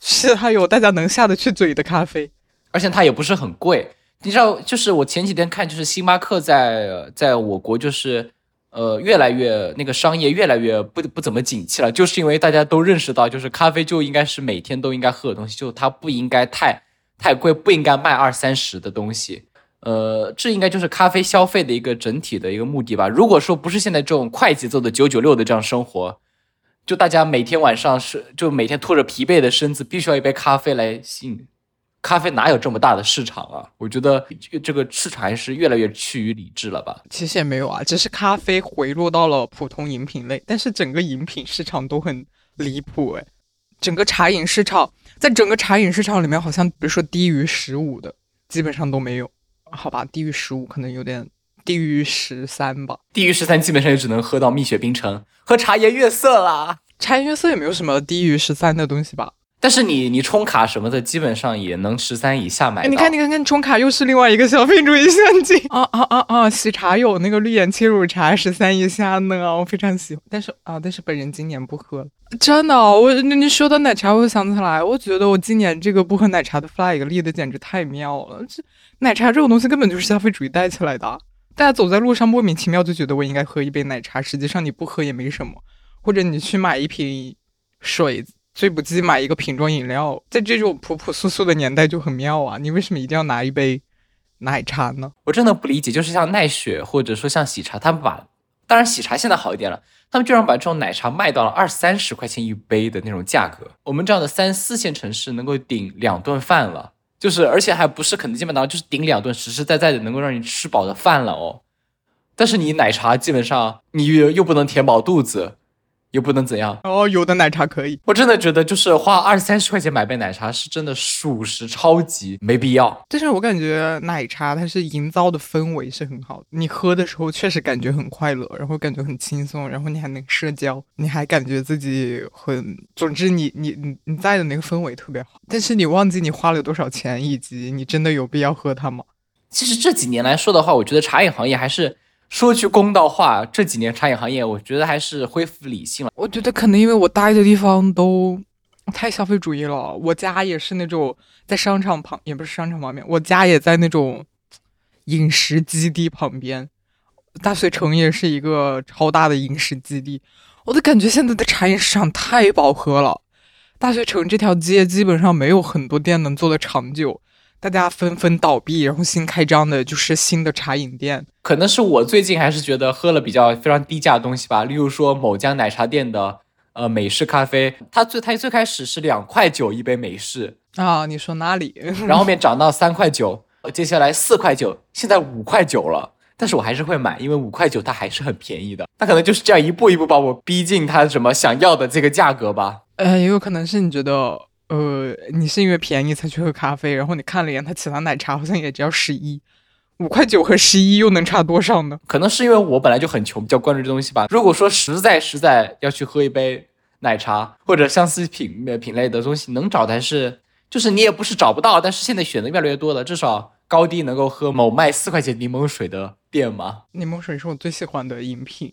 是它有大家能下得去嘴的咖啡，而且它也不是很贵。你知道，就是我前几天看，就是星巴克在在我国就是。呃，越来越那个商业越来越不不怎么景气了，就是因为大家都认识到，就是咖啡就应该是每天都应该喝的东西，就它不应该太太贵，不应该卖二三十的东西。呃，这应该就是咖啡消费的一个整体的一个目的吧。如果说不是现在这种快节奏的九九六的这样生活，就大家每天晚上是就每天拖着疲惫的身子，必须要一杯咖啡来吸引。咖啡哪有这么大的市场啊？我觉得这个市场还是越来越趋于理智了吧。其实也没有啊，只是咖啡回落到了普通饮品类，但是整个饮品市场都很离谱哎。整个茶饮市场，在整个茶饮市场里面，好像比如说低于十五的，基本上都没有。好吧，低于十五可能有点，低于十三吧。低于十三基本上也只能喝到蜜雪冰城和茶颜悦色啦。茶颜悦色也没有什么低于十三的东西吧。但是你你充卡什么的，基本上也能十三以下买。你看你看看充卡又是另外一个消费主义陷阱啊啊啊啊！喜茶有那个绿眼切乳茶十三以下呢，我非常喜欢。但是啊，但是本人今年不喝了。真的，我你说到奶茶，我想起来，我觉得我今年这个不喝奶茶的 flag 立的简直太妙了。这奶茶这种东西根本就是消费主义带起来的，大家走在路上莫名其妙就觉得我应该喝一杯奶茶，实际上你不喝也没什么，或者你去买一瓶水。最不济买一个瓶装饮料，在这种朴朴素素的年代就很妙啊！你为什么一定要拿一杯奶茶呢？我真的不理解，就是像奈雪或者说像喜茶，他们把，当然喜茶现在好一点了，他们居然把这种奶茶卖到了二三十块钱一杯的那种价格。我们这样的三四线城市能够顶两顿饭了，就是而且还不是肯德基、麦当劳，就是顶两顿实实在在的能够让你吃饱的饭了哦。但是你奶茶基本上你又又不能填饱肚子。又不能怎样哦，有的奶茶可以。我真的觉得，就是花二三十块钱买杯奶茶，是真的属实超级没必要。但是我感觉奶茶它是营造的氛围是很好的，你喝的时候确实感觉很快乐，然后感觉很轻松，然后你还能社交，你还感觉自己很……总之，你你你你在的那个氛围特别好。但是你忘记你花了多少钱，以及你真的有必要喝它吗？其实这几年来说的话，我觉得茶饮行业还是。说句公道话，这几年餐饮行业，我觉得还是恢复理性了。我觉得可能因为我待的地方都太消费主义了。我家也是那种在商场旁，也不是商场旁边，我家也在那种饮食基地旁边。大学城也是一个超大的饮食基地。我都感觉现在的茶饮市场太饱和了。大学城这条街基本上没有很多店能做的长久。大家纷纷倒闭，然后新开张的就是新的茶饮店。可能是我最近还是觉得喝了比较非常低价的东西吧，例如说某家奶茶店的呃美式咖啡，它最它最开始是两块九一杯美式啊，你说哪里？然后后面涨到三块九，接下来四块九，现在五块九了。但是我还是会买，因为五块九它还是很便宜的。它可能就是这样一步一步把我逼近它什么想要的这个价格吧。呃，也有可能是你觉得。呃，你是因为便宜才去喝咖啡，然后你看了一眼它其他奶茶，好像也只要十一，五块九和十一又能差多少呢？可能是因为我本来就很穷，比较关注这东西吧。如果说实在实在要去喝一杯奶茶或者相似品品类的东西，能找的还是就是你也不是找不到，但是现在选择越来越多了，至少高低能够喝某卖四块钱柠檬水的店吗？柠檬水是我最喜欢的饮品，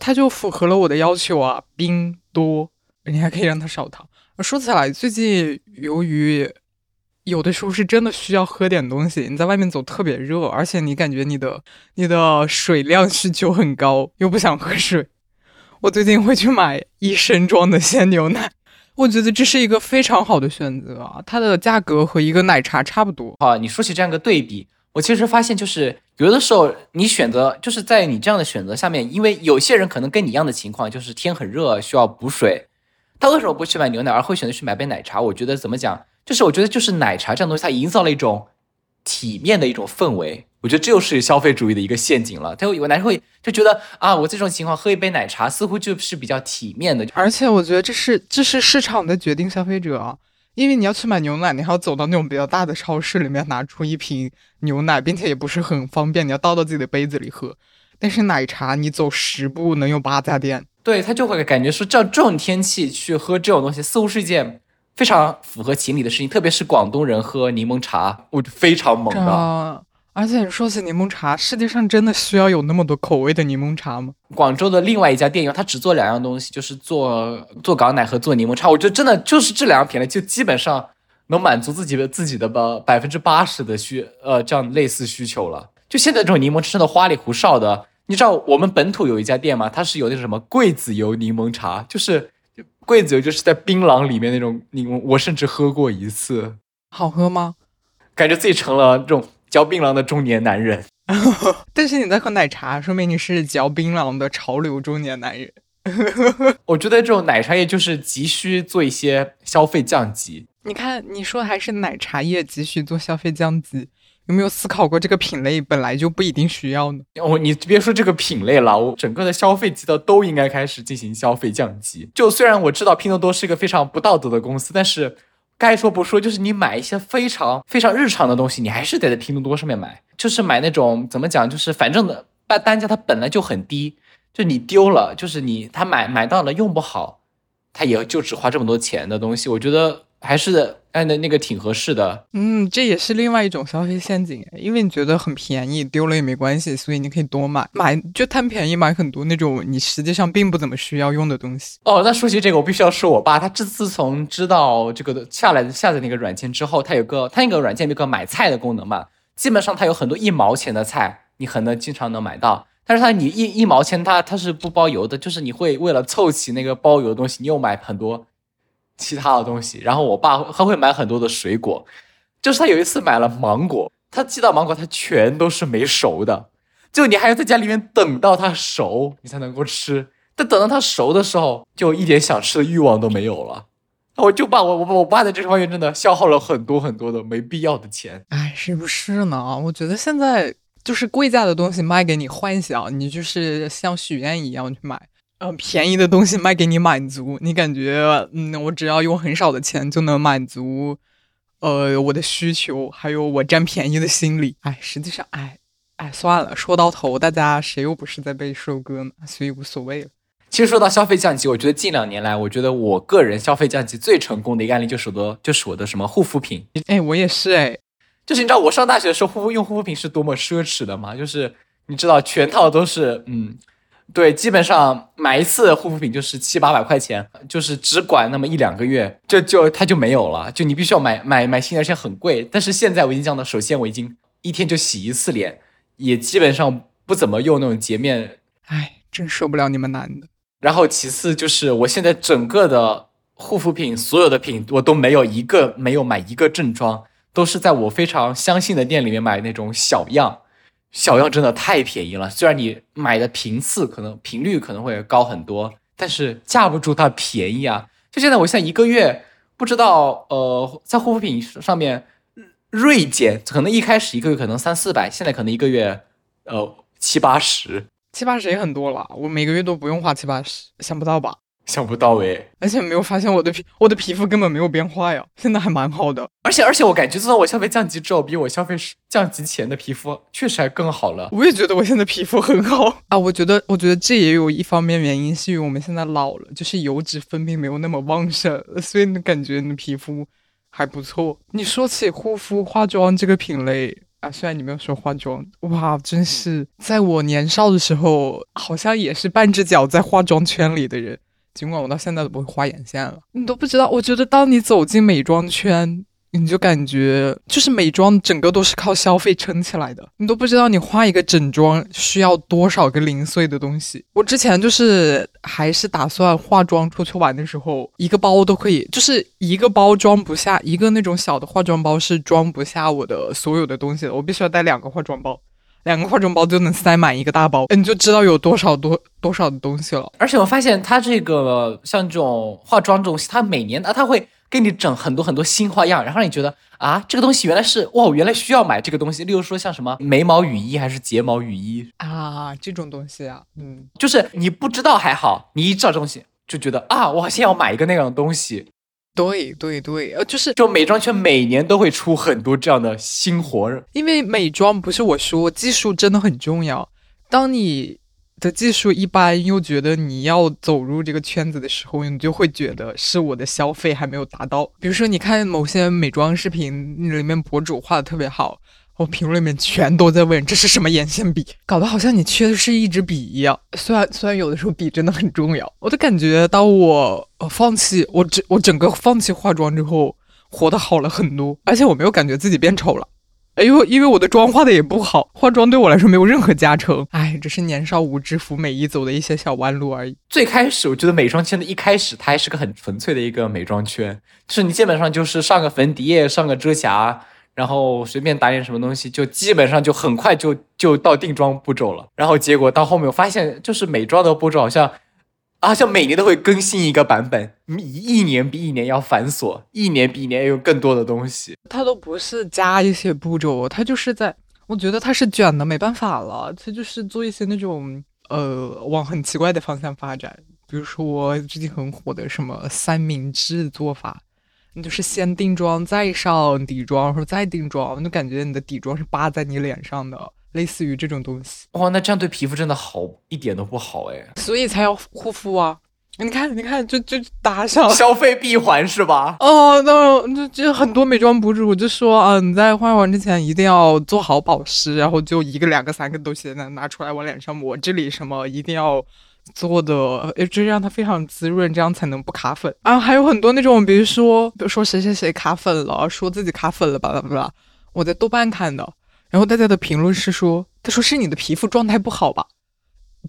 它就符合了我的要求啊，冰多，你还可以让它少糖。说起来，最近由于有的时候是真的需要喝点东西，你在外面走特别热，而且你感觉你的你的水量需求很高，又不想喝水，我最近会去买一升装的鲜牛奶。我觉得这是一个非常好的选择啊，它的价格和一个奶茶差不多啊。你说起这样一个对比，我其实发现就是有的时候你选择就是在你这样的选择下面，因为有些人可能跟你一样的情况，就是天很热需要补水。他为什么不去买牛奶，而会选择去买杯奶茶？我觉得怎么讲，就是我觉得就是奶茶这样东西，它营造了一种体面的一种氛围。我觉得这又是消费主义的一个陷阱了。他会有男生会就觉得啊，我这种情况喝一杯奶茶似乎就是比较体面的。而且我觉得这是这是市场的决定消费者啊，因为你要去买牛奶，你还要走到那种比较大的超市里面拿出一瓶牛奶，并且也不是很方便，你要倒到自己的杯子里喝。但是奶茶，你走十步能有八家店。对他就会感觉说，这这种天气去喝这种东西，似乎是一件非常符合情理的事情。特别是广东人喝柠檬茶，我非常猛的。而且说起柠檬茶，世界上真的需要有那么多口味的柠檬茶吗？广州的另外一家店，因为它只做两样东西，就是做做港奶和做柠檬茶。我觉得真的就是这两样品类，就基本上能满足自己的自己的吧百分之八十的需呃这样类似需求了。就现在这种柠檬真的花里胡哨的。你知道我们本土有一家店吗？它是有那种什么桂子油柠檬茶，就是桂子油就是在槟榔里面那种柠檬。我甚至喝过一次，好喝吗？感觉自己成了这种嚼槟榔的中年男人。但是你在喝奶茶，说明你是嚼槟榔的潮流中年男人。我觉得这种奶茶业就是急需做一些消费降级。你看，你说还是奶茶业急需做消费降级。有没有思考过这个品类本来就不一定需要呢？哦，你别说这个品类了，我整个的消费级的都应该开始进行消费降级。就虽然我知道拼多多是一个非常不道德的公司，但是该说不说，就是你买一些非常非常日常的东西，你还是得在拼多多上面买。就是买那种怎么讲，就是反正的单单价它本来就很低，就你丢了，就是你他买买到了用不好，他也就只花这么多钱的东西，我觉得。还是按的那个挺合适的，嗯，这也是另外一种消费陷阱，因为你觉得很便宜，丢了也没关系，所以你可以多买，买就贪便宜买很多那种你实际上并不怎么需要用的东西。哦，那说起这个，我必须要说我爸，他自自从知道这个下来下载那个软件之后，他有个他那个软件有个买菜的功能嘛，基本上他有很多一毛钱的菜，你很能经常能买到，但是他你一一毛钱他他是不包邮的，就是你会为了凑齐那个包邮的东西，你又买很多。其他的东西，然后我爸他会买很多的水果，就是他有一次买了芒果，他寄到芒果，他全都是没熟的，就你还要在家里面等到它熟，你才能够吃。但等到它熟的时候，就一点想吃的欲望都没有了，我就爸，我我我爸在这方面真的消耗了很多很多的没必要的钱。哎，是不是呢？我觉得现在就是贵价的东西卖给你幻想，你就是像许愿一样去买；嗯，便宜的东西卖给你满足，你感觉嗯，我只要用很少的钱就能满足呃我的需求，还有我占便宜的心理。哎，实际上，哎哎，算了，说到头，大家谁又不是在被收割呢？所以无所谓了。其实说到消费降级，我觉得近两年来，我觉得我个人消费降级最成功的一个案例就是我的，就是我的什么护肤品。哎，我也是哎，就是你知道我上大学的时候护肤用护肤品是多么奢侈的吗？就是你知道全套都是，嗯，对，基本上买一次护肤品就是七八百块钱，就是只管那么一两个月，就就它就没有了，就你必须要买买买新的，而且很贵。但是现在我已经降到，首先我已经一天就洗一次脸，也基本上不怎么用那种洁面。哎，真受不了你们男的。然后其次就是我现在整个的护肤品，所有的品我都没有一个没有买一个正装，都是在我非常相信的店里面买那种小样，小样真的太便宜了。虽然你买的频次可能频率可能会高很多，但是架不住它便宜啊。就现在我现在一个月不知道呃在护肤品上面锐减，可能一开始一个月可能三四百，现在可能一个月呃七八十。七八十也很多了，我每个月都不用花七八十，想不到吧？想不到诶，而且没有发现我的皮，我的皮肤根本没有变化呀，现在还蛮好的。而且而且我感觉，自从我消费降级之后，比我消费降级前的皮肤确实还更好了。我也觉得我现在皮肤很好啊，我觉得我觉得这也有一方面原因，是因为我们现在老了，就是油脂分泌没有那么旺盛，所以你感觉你的皮肤还不错。你说起护肤化妆这个品类。啊，虽然你没有说化妆，哇，真是在我年少的时候，好像也是半只脚在化妆圈里的人。尽管我到现在都不会画眼线了，你都不知道。我觉得当你走进美妆圈。你就感觉就是美妆整个都是靠消费撑起来的，你都不知道你画一个整妆需要多少个零碎的东西。我之前就是还是打算化妆出去玩的时候，一个包都可以，就是一个包装不下，一个那种小的化妆包是装不下我的所有的东西的，我必须要带两个化妆包，两个化妆包就能塞满一个大包，你就知道有多少多多少的东西了。而且我发现它这个像这种化妆这种，它每年啊，它会。给你整很多很多新花样，然后让你觉得啊，这个东西原来是哇，我原来需要买这个东西。例如说像什么眉毛雨衣还是睫毛雨衣啊，这种东西啊，嗯，就是你不知道还好，你一知道这东西就觉得啊，我先要买一个那样的东西。对对对，呃，就是就美妆圈每年都会出很多这样的新活儿，因为美妆不是我说，技术真的很重要。当你的技术一般，又觉得你要走入这个圈子的时候，你就会觉得是我的消费还没有达到。比如说，你看某些美妆视频里面博主画的特别好，我评论里面全都在问这是什么眼线笔，搞得好像你缺的是一支笔一样。虽然虽然有的时候笔真的很重要，我的感觉当我放弃我整我整个放弃化妆之后，活得好了很多，而且我没有感觉自己变丑了。哎呦，因为我的妆化的也不好，化妆对我来说没有任何加成。哎，只是年少无知、服美意走的一些小弯路而已。最开始我觉得美妆圈的一开始，它还是个很纯粹的一个美妆圈，就是你基本上就是上个粉底液、上个遮瑕，然后随便打点什么东西，就基本上就很快就就到定妆步骤了。然后结果到后面我发现，就是美妆的步骤好像。好像每年都会更新一个版本，一一年比一年要繁琐，一年比一年有更多的东西。它都不是加一些步骤，它就是在，我觉得它是卷的，没办法了，它就是做一些那种呃往很奇怪的方向发展。比如说最近很火的什么三明治做法，你就是先定妆再上底妆，或者再定妆，就感觉你的底妆是扒在你脸上的。类似于这种东西，哇，那这样对皮肤真的好一点都不好哎，所以才要护肤啊！你看，你看，就就打上消费闭环是吧？哦，那就就很多美妆博主就说啊，你在化妆之前一定要做好保湿，然后就一个、两个、三个东西拿拿出来往脸上抹，这里什么一定要做的，就是让它非常滋润，这样才能不卡粉啊！还有很多那种，比如说，比如说谁谁谁卡粉了，说自己卡粉了，巴拉巴拉，我在豆瓣看的。然后大家的评论是说，他说是你的皮肤状态不好吧？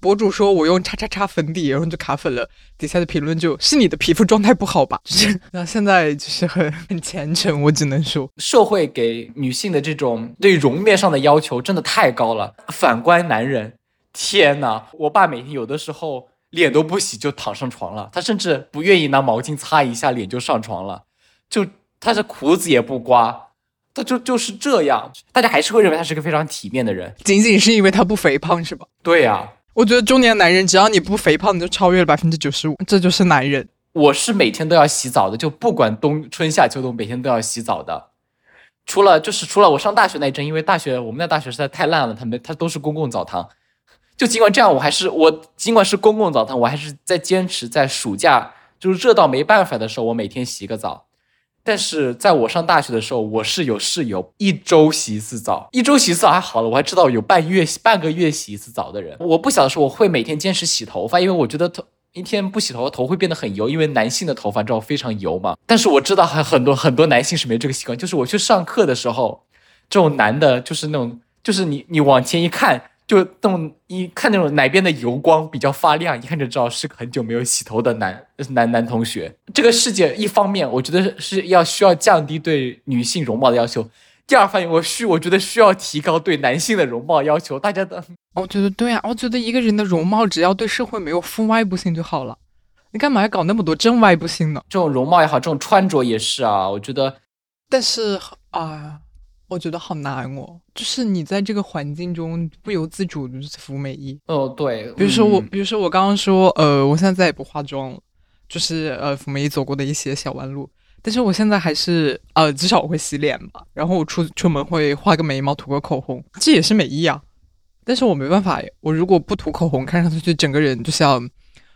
博主说我用叉叉叉粉底，然后就卡粉了。底下的评论就是你的皮肤状态不好吧？就是那现在就是很很虔诚，我只能说，社会给女性的这种对容面上的要求真的太高了。反观男人，天呐，我爸每天有的时候脸都不洗就躺上床了，他甚至不愿意拿毛巾擦一下脸就上床了，就他的胡子也不刮，他就就是这样，大家还是会认为他是个非常体面的人。仅仅是因为他不肥胖是吧？对呀、我觉得中年男人只要你不肥胖，你就超越了百分之九十五，这就是男人。我是每天都要洗澡的，就不管冬春夏秋冬，每天都要洗澡的。除了就是除了我上大学那一阵，因为大学我们那大学实在太烂了，他们他都是公共澡堂。就尽管这样，我还是我尽管是公共澡堂，我还是在坚持在暑假就是热到没办法的时候，我每天洗个澡。但是在我上大学的时候，我是有室友一周洗一次澡，一周洗一次澡还好了，我还知道有半月半个月洗一次澡的人。我不晓得说我会每天坚持洗头发，因为我觉得头一天不洗头头会变得很油，因为男性的头发你知道非常油嘛。但是我知道还很多很多男性是没这个习惯，就是我去上课的时候，这种男的就是那种就是你你往前一看。就那种一看那种哪边的油光比较发亮，一看就知道是个很久没有洗头的男男男同学。这个世界一方面，我觉得是要需要降低对女性容貌的要求；第二方面，我需我觉得需要提高对男性的容貌要求。大家的 我觉得对啊，我觉得一个人的容貌只要对社会没有负外部性就好了，你干嘛要搞那么多正外部性呢？这种容貌也好，这种穿着也是啊。我觉得但是啊，我觉得好难哦，就是你在这个环境中不由自主的就服美役。哦，对，比如说我，嗯比如说我刚刚说，呃，我现在再也不化妆了，就是呃，服美役走过的一些小弯路。但是我现在还是呃，至少我会洗脸吧，然后我出出门会画个眉毛，涂个口红，这也是美役啊。但是我没办法耶，我如果不涂口红，看上去整个人就像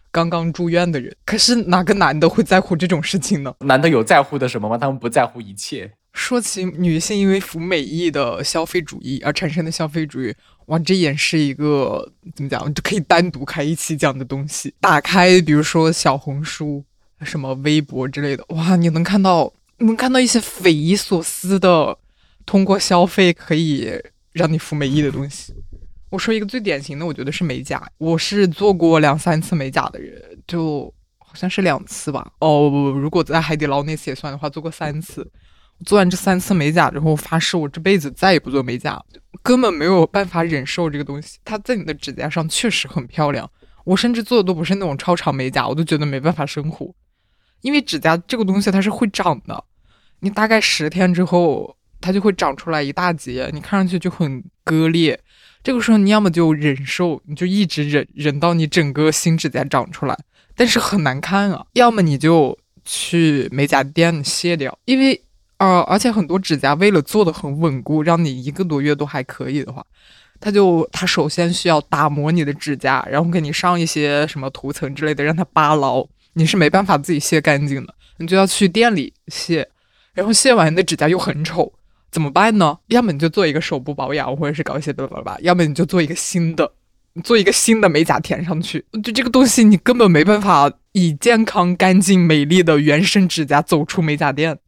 刚刚住院的人。可是哪个男的会在乎这种事情呢？男的有在乎的什么吗？他们不在乎一切。说起女性因为服美役的消费主义而产生的消费主义，哇，这也是一个怎么讲，就可以单独开一期讲的东西。打开比如说小红书、什么微博之类的，哇，你能看到，能看到一些匪夷所思的，通过消费可以让你服美役的东西。我说一个最典型的，我觉得是美甲。我是做过两三次美甲的人，就好像是两次吧。哦，不不如果在海底捞那次也算的话，做过三次。做完这三次美甲之后，发誓我这辈子再也不做美甲，根本没有办法忍受这个东西。它在你的指甲上确实很漂亮，我甚至做的都不是那种超长美甲，我都觉得没办法生活，因为指甲这个东西它是会长的，你大概十天之后，它就会长出来一大截，你看上去就很割裂。这个时候你要么就忍受，你就一直忍忍到你整个新指甲长出来，但是很难看啊；要么你就去美甲店卸掉，因为。呃，而且很多指甲为了做的很稳固，让你一个多月都还可以的话，它就它首先需要打磨你的指甲，然后给你上一些什么涂层之类的，让它扒牢，你是没办法自己卸干净的，你就要去店里卸，然后卸完的指甲又很丑，怎么办呢？要么你就做一个手部保养，或者是搞一些巴拉巴拉，要么你就做一个新的，做一个新的美甲填上去，就这个东西你根本没办法以健康、干净、美丽的原生指甲走出美甲店。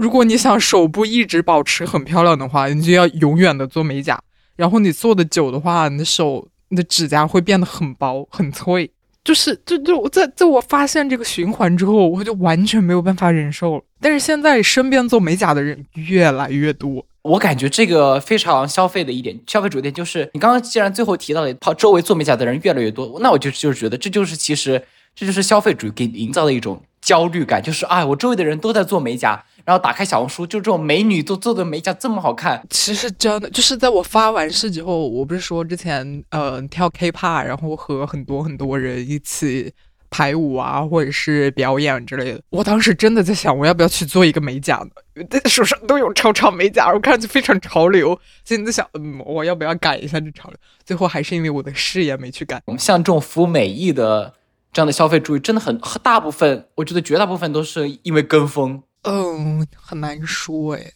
如果你想手部一直保持很漂亮的话，你就要永远的做美甲。然后你做的久的话，你的手、你的指甲会变得很薄、很脆。就是，就就在在我发现这个循环之后，我就完全没有办法忍受了。但是现在身边做美甲的人越来越多，我感觉这个非常消费的一点，消费主义点就是，你刚刚既然最后提到了，跑周围做美甲的人越来越多，那我就就是觉得这就是其实这就是消费主义给你营造的一种焦虑感，就是啊，我周围的人都在做美甲，然后打开小红书，就这种美女都做的美甲这么好看，其实真的就是在我发完誓之后，我不是说之前呃跳 K-pop，然后和很多很多人一起排舞啊，或者是表演之类的。我当时真的在想，我要不要去做一个美甲呢？手上都有超长美甲，我看上去非常潮流。现在在想，嗯，我要不要改一下这潮流？最后还是因为我的事业没去改。像这种服务美意的这样的消费主义，真的很大部分，我觉得绝大部分都是因为跟风。嗯，很难说哎。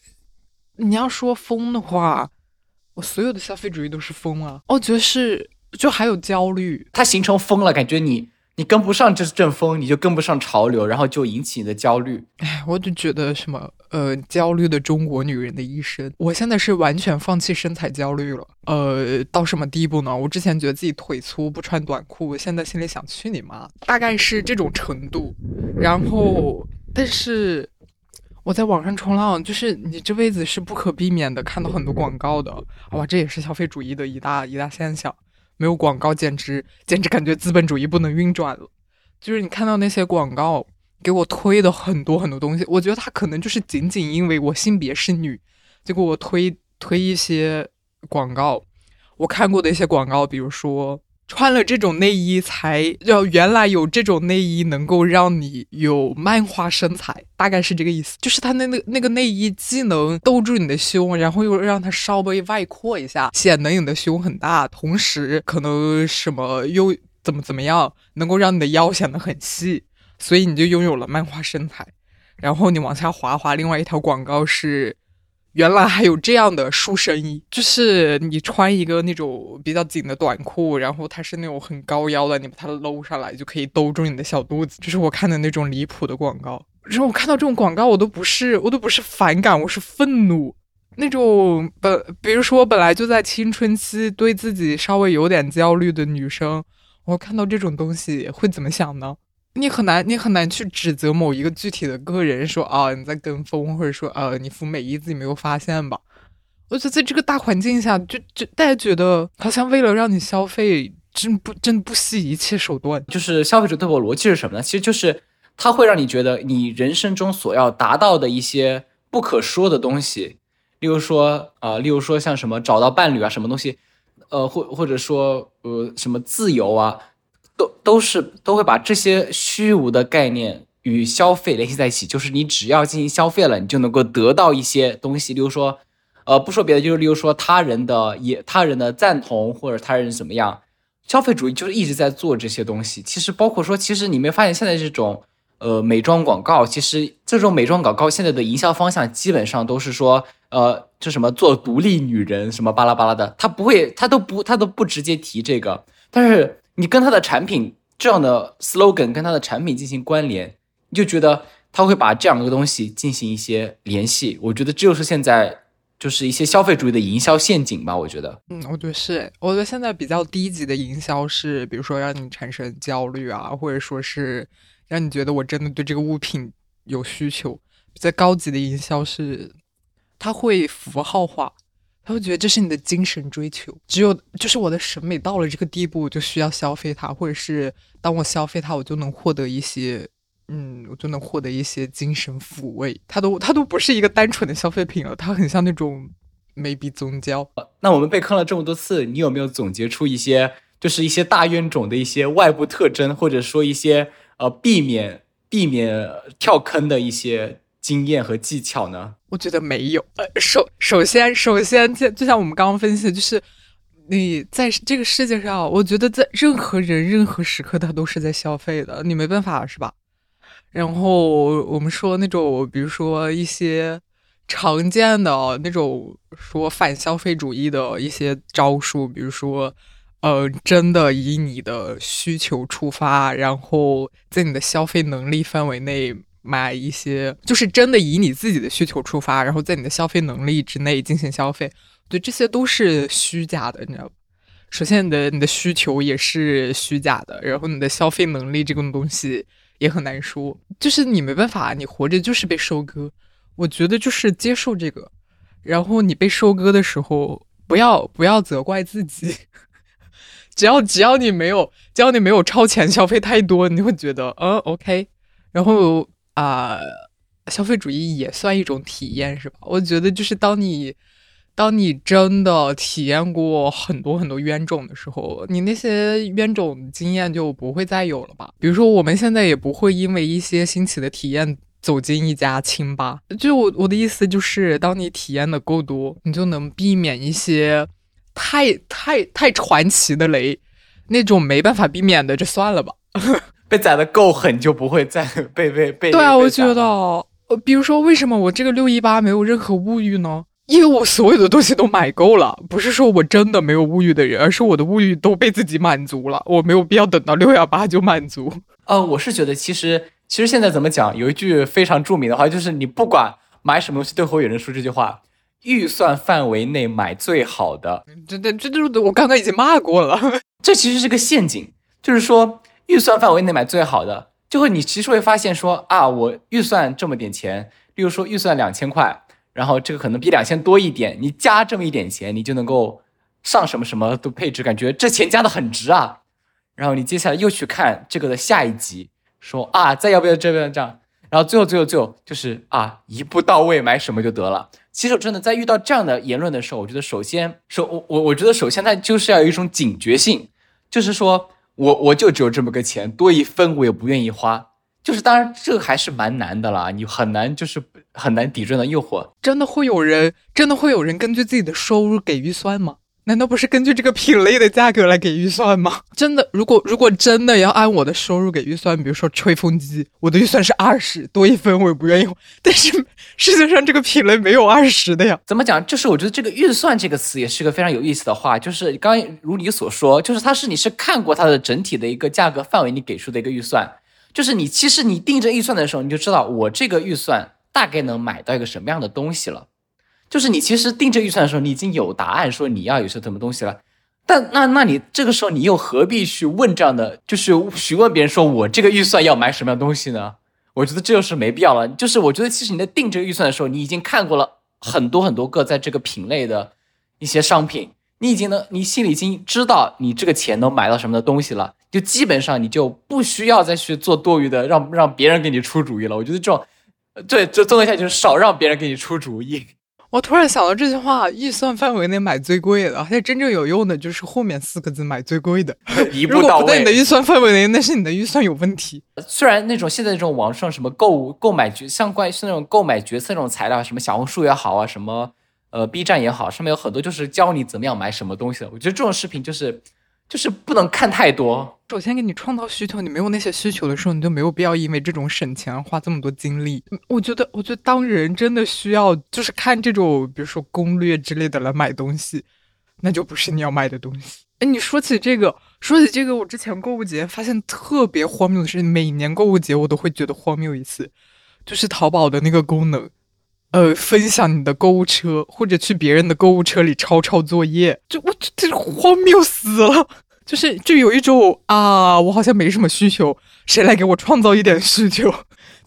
你要说疯的话，我所有的消费主义都是疯啊。我觉得是，就还有焦虑。它形成疯了，感觉你你跟不上这阵风，你就跟不上潮流，然后就引起你的焦虑。哎，我就觉得什么呃，焦虑的中国女人的一生。我现在是完全放弃身材焦虑了。呃，到什么地步呢？我之前觉得自己腿粗不穿短裤，我现在心里想去你妈，大概是这种程度。然后，但是我在网上冲浪，就是你这辈子是不可避免的看到很多广告的，哇，这也是消费主义的一大一大现象。没有广告，简直简直感觉资本主义不能运转了。就是你看到那些广告给我推的很多很多东西，我觉得他可能就是仅仅因为我性别是女，就给我推推一些广告。我看过的一些广告，比如说。穿了这种内衣才要原来有这种内衣能够让你有漫画身材，大概是这个意思。就是它那那那个内衣既能兜住你的胸，然后又让它稍微外扩一下，显得你的胸很大，同时可能什么又怎么怎么样，能够让你的腰显得很细，所以你就拥有了漫画身材。然后你往下滑滑，另外一条广告是。原来还有这样的束身衣，就是你穿一个那种比较紧的短裤，然后它是那种很高腰的，你把它搂上来就可以兜住你的小肚子。就是我看的那种离谱的广告。然后我看到这种广告，我都不是，我都不是反感，我是愤怒。那种本，比如说本来就在青春期，对自己稍微有点焦虑的女生，我看到这种东西会怎么想呢？你很难，你很难去指责某一个具体的个人，说啊你在跟风，或者说啊你服美衣自己没有发现吧？我觉得在这个大环境下，就就大家觉得好像为了让你消费，真不真不惜一切手段。就是消费者对我逻辑是什么呢？其实就是他会让你觉得你人生中所要达到的一些不可说的东西，例如说啊，例如说像什么找到伴侣啊，什么东西，呃或或者说呃什么自由啊。都都是都会把这些虚无的概念与消费联系在一起，就是你只要进行消费了，你就能够得到一些东西，例如说，呃，不说别的，就是例如说他人的也他人的赞同或者他人怎么样，消费主义就是一直在做这些东西。其实包括说，其实你没发现现在这种呃美妆广告，其实这种美妆广告现在的营销方向基本上都是说，呃，就什么做独立女人什么巴拉巴拉的，他不会，他都不他都不直接提这个，但是。你跟他的产品这样的 slogan 跟他的产品进行关联，你就觉得他会把这两个东西进行一些联系。我觉得这就是现在就是一些消费主义的营销陷阱吧。我觉得，嗯，我觉得是。我觉得现在比较低级的营销是，比如说让你产生焦虑啊，或者说是让你觉得我真的对这个物品有需求。在高级的营销是，它会符号化。他会觉得这是你的精神追求，只有就是我的审美到了这个地步，我就需要消费它，或者是当我消费它，我就能获得一些，嗯，我就能获得一些精神抚慰。它都它都不是一个单纯的消费品了，它很像那种 maybe 宗教。那我们被坑了这么多次，你有没有总结出一些，就是一些大冤种的一些外部特征，或者说一些呃避免避免跳坑的一些？经验和技巧呢？我觉得没有。呃，首首先，首先，就就像我们刚刚分析的，就是你在这个世界上，我觉得在任何人、任何时刻，他都是在消费的，你没办法，是吧？然后我们说那种，比如说一些常见的那种说反消费主义的一些招数，比如说，呃，真的以你的需求出发，然后在你的消费能力范围内。买一些就是真的以你自己的需求出发，然后在你的消费能力之内进行消费，对，这些都是虚假的，你知道？首先，你的你的需求也是虚假的，然后你的消费能力这种东西也很难说，就是你没办法，你活着就是被收割。我觉得就是接受这个，然后你被收割的时候，不要不要责怪自己，只要只要你没有只要你没有超前消费太多，你会觉得嗯 OK，然后。啊，消费主义也算一种体验，是吧？我觉得就是当你，当你真的体验过很多很多冤种的时候，你那些冤种经验就不会再有了吧？比如说，我们现在也不会因为一些新奇的体验走进一家清吧。就我我的意思就是，当你体验的够多，你就能避免一些太太太传奇的雷，那种没办法避免的，就算了吧。被宰的够狠，就不会再被 被被。对啊，我觉得，呃，比如说，为什么我这个六一八没有任何物欲呢？因为我所有的东西都买够了，不是说我真的没有物欲的人，而是我的物欲都被自己满足了，我没有必要等到六幺八就满足。呃，我是觉得，其实其实现在怎么讲，有一句非常著名的话，就是你不管买什么东西，都会有人说这句话：预算范围内买最好的。这这这就是我刚刚已经骂过了，这其实是个陷阱，就是说。预算范围内买最好的，就会你其实会发现说啊，我预算这么点钱，例如说预算两千块，然后这个可能比两千多一点，你加这么一点钱，你就能够上什么什么的配置，感觉这钱加的很值啊。然后你接下来又去看这个的下一集，说啊，再要不要这边这样？然后最后最后最后就是啊，一步到位买什么就得了。其实我真的在遇到这样的言论的时候，我觉得首先首我我我觉得首先它就是要有一种警觉性，就是说我我就只有这么个钱，多一分我也不愿意花。就是当然这还是蛮难的啦，你很难就是很难抵制的诱惑。真的会有人真的会有人根据自己的收入给预算吗？难道不是根据这个品类的价格来给预算吗？真的，如果如果真的要按我的收入给预算，比如说吹风机，我的预算是二十，多一分我也不愿意。但是世界上这个品类没有二十的呀。怎么讲？就是我觉得这个预算这个词也是个非常有意思的话。就是刚如你所说，就是它是你是看过它的整体的一个价格范围，你给出的一个预算。就是你其实你定这预算的时候，你就知道我这个预算大概能买到一个什么样的东西了。就是你其实定这个预算的时候，你已经有答案，说你要有些什么东西了。但那那你这个时候你又何必去问这样的，就是询问别人说我这个预算要买什么样东西呢？我觉得这就是没必要了。就是我觉得其实你在定这个预算的时候，你已经看过了很多很多个在这个品类的一些商品，你已经能你心里已经知道你这个钱能买到什么的东西了，就基本上你就不需要再去做多余的让让别人给你出主意了。我觉得这种，对，这综合下就是少让别人给你出主意。我突然想到这句话：预算范围内买最贵的，而且真正有用的就是后面四个字买最贵的。一步到位。不在你的预算范围内，那是你的预算有问题。虽然那种现在这种网上什么购物购买角，像关于是那种购买决策这种材料，什么小红书也好啊，什么呃 B 站也好，上面有很多就是教你怎么样买什么东西的。我觉得这种视频就是。就是不能看太多。首先给你创造需求，你没有那些需求的时候，你就没有必要因为这种省钱而花这么多精力。我觉得，我觉得当人真的需要就是看这种，比如说攻略之类的来买东西，那就不是你要买的东西。哎，你说起这个，说起这个，我之前购物节发现特别荒谬的是，每年购物节我都会觉得荒谬一次，就是淘宝的那个功能，呃，分享你的购物车或者去别人的购物车里抄抄作业，就我这荒谬死了。就是就有一种啊，我好像没什么需求，谁来给我创造一点需求？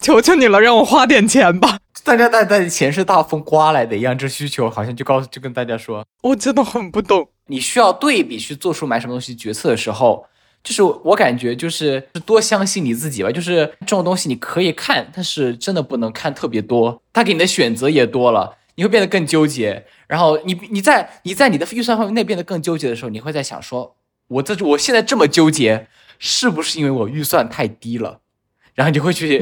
求求你了，让我花点钱吧！大家大家钱是大风刮来的一样，这需求好像就告诉就跟大家说，我真的很不懂。你需要对比去做出买什么东西决策的时候，就是我感觉就是多相信你自己吧。就是这种东西你可以看，但是真的不能看特别多，他给你的选择也多了，你会变得更纠结。然后你你在你在你的预算范围内变得更纠结的时候，你会在想说。我这我现在这么纠结，是不是因为我预算太低了？然后你就会去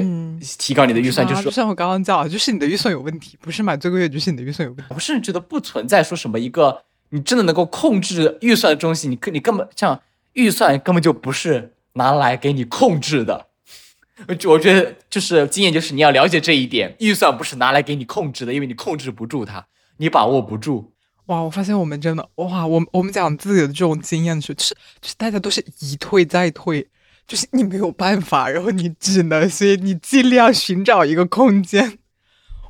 提高你的预算，就是就像我刚刚讲，就是你的预算有问题，不是买这个月就是你的预算有问题。我甚至觉得不存在说什么一个你真的能够控制预算的东西，你你根本像预算根本就不是拿来给你控制的。我我觉得就是经验，就是你要了解这一点，预算不是拿来给你控制的，因为你控制不住它，你把握不住。哇！我发现我们真的哇，我我们讲自己的这种经验是，就是就是大家都是一退再退，就是你没有办法，然后你只能，所以你尽量寻找一个空间。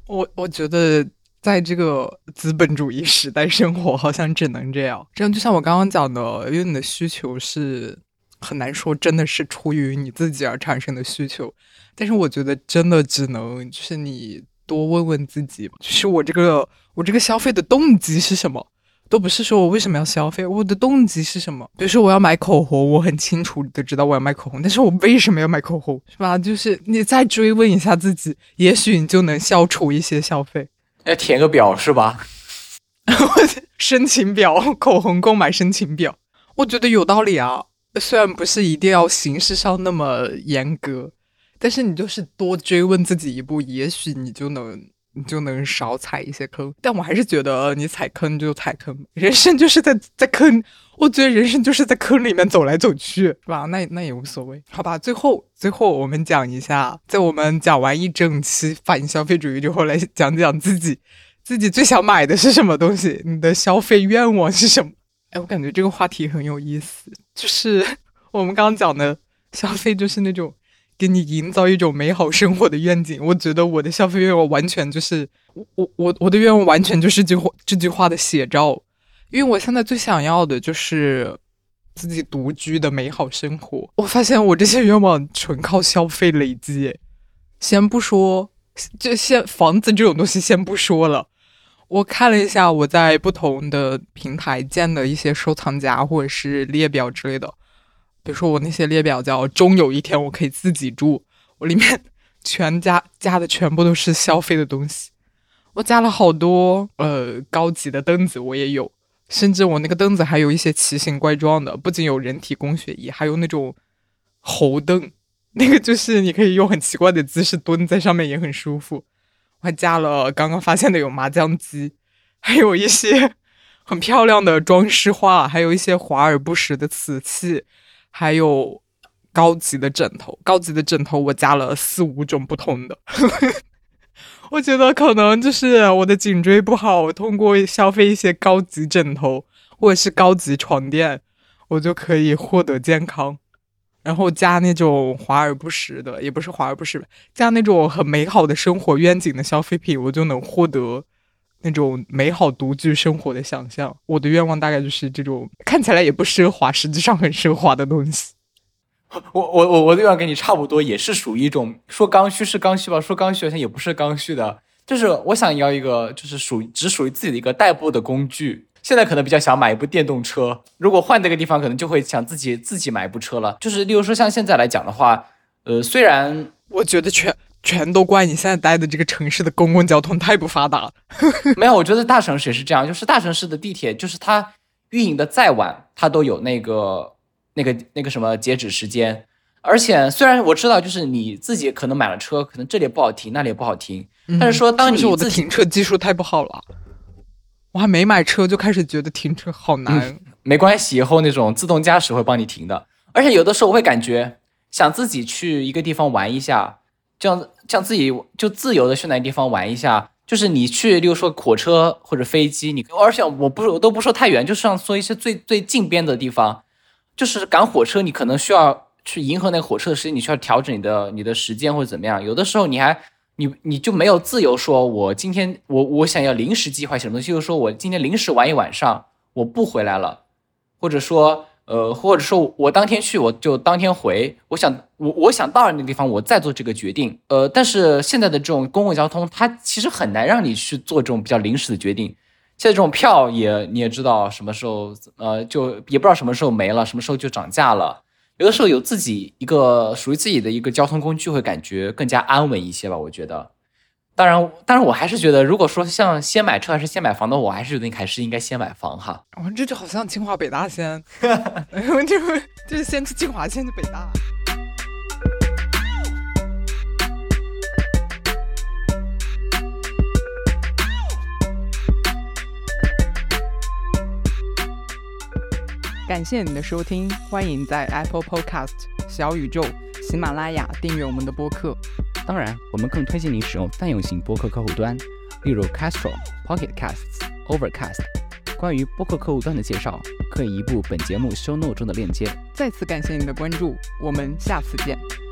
我我觉得在这个资本主义时代生活，好像只能这样。这样就像我刚刚讲的，因为你的需求是很难说真的是出于你自己而产生的需求，但是我觉得真的只能是你。多问问自己，就是我这个我这个消费的动机是什么？都不是说我为什么要消费，我的动机是什么？比如说我要买口红，我很清楚的知道我要买口红，但是我为什么要买口红，是吧？就是你再追问一下自己，也许你就能消除一些消费。要填个表是吧？申请表，口红购买申请表，我觉得有道理啊。虽然不是一定要形式上那么严格。但是你就是多追问自己一步，也许你就能你就能少踩一些坑。但我还是觉得你踩坑就踩坑，人生就是在在坑。我觉得人生就是在坑里面走来走去，是吧？那那也无所谓，好吧。最后最后我们讲一下，在我们讲完一整期反消费主义之后，来讲讲自己自己最想买的是什么东西，你的消费愿望是什么？哎，我感觉这个话题很有意思，就是 我们刚刚讲的消费，就是那种。给你营造一种美好生活的愿景，我觉得我的消费愿望完全就是我我我我的愿望完全就是这句这句话的写照，因为我现在最想要的就是自己独居的美好生活。我发现我这些愿望纯靠消费累积，先不说，就先房子这种东西先不说了，我看了一下我在不同的平台建的一些收藏夹或者是列表之类的，比如说我那些列表叫“终有一天我可以自己住”，我里面 全加加的全部都是消费的东西。我加了好多呃高级的凳子，我也有，甚至我那个凳子还有一些奇形怪状的，不仅有人体工学椅，还有那种猴凳，那个就是你可以用很奇怪的姿势蹲在上面，也很舒服。我还加了刚刚发现的有麻将机，还有一些 很漂亮的装饰画，还有一些华而不实的瓷器，还有高级的枕头。高级的枕头我加了四五种不同的。我觉得可能就是我的颈椎不好，我通过消费一些高级枕头或者是高级床垫，我就可以获得健康。然后加那种华而不实的，也不是华而不实，加那种很美好的生活愿景的消费品，我就能获得那种美好独居生活的想象。我的愿望大概就是这种看起来也不奢华，实际上很奢华的东西。我我我我的愿望跟你差不多，也是属于一种说刚需是刚需吧，说刚需好像也不是刚需的，就是我想要一个就是属于只属于自己的一个代步的工具。现在可能比较想买一部电动车，如果换这个地方，可能就会想自己自己买一部车了。就是例如说像现在来讲的话，呃，虽然我觉得全全都怪你现在待的这个城市的公共交通太不发达了。没有，我觉得大城市也是这样，就是大城市的地铁，就是它运营的再晚，它都有那个。那个那个什么截止时间，而且虽然我知道，就是你自己可能买了车，可能这里不好停，那里也不好停，但是说当你我的停车技术太不好了，我还没买车就开始觉得停车好难。没关系，以后那种自动驾驶会帮你停的。而且有的时候我会感觉想自己去一个地方玩一下，这样像自己就自由的去哪个地方玩一下，就是你去，例如说火车或者飞机，你而且我不是我都不说太远，就是像说一些最最近边的地方。就是赶火车，你可能需要去迎合那个火车的时间，你需要调整你的你的时间或者怎么样。有的时候你还你你就没有自由，说我今天我我想要临时计划什么东西，就是说我今天临时玩一晚上，我不回来了，或者说呃或者说我当天去我就当天回，我想我我想到那个地方我再做这个决定。呃，但是现在的这种公共交通，它其实很难让你去做这种比较临时的决定。现在这种票也你也知道什么时候呃就也不知道什么时候没了，什么时候就涨价了。有的时候有自己一个属于自己的一个交通工具，会感觉更加安稳一些吧。我觉得，当然，当然我还是觉得，如果说像先买车还是先买房的，我还是觉得你还是应该先买房哈。哦，这就好像清华北大先，就就是先去清华，先去北大。感谢你的收听，欢迎在 Apple Podcast、小宇宙、喜马拉雅订阅我们的播客。当然，我们更推荐你使用泛用型播客客户端，例如 Castro、Pocket Casts、Overcast。关于播客客户端的介绍，可以移步本节目 Show Note 中的链接。再次感谢您的关注，我们下次见。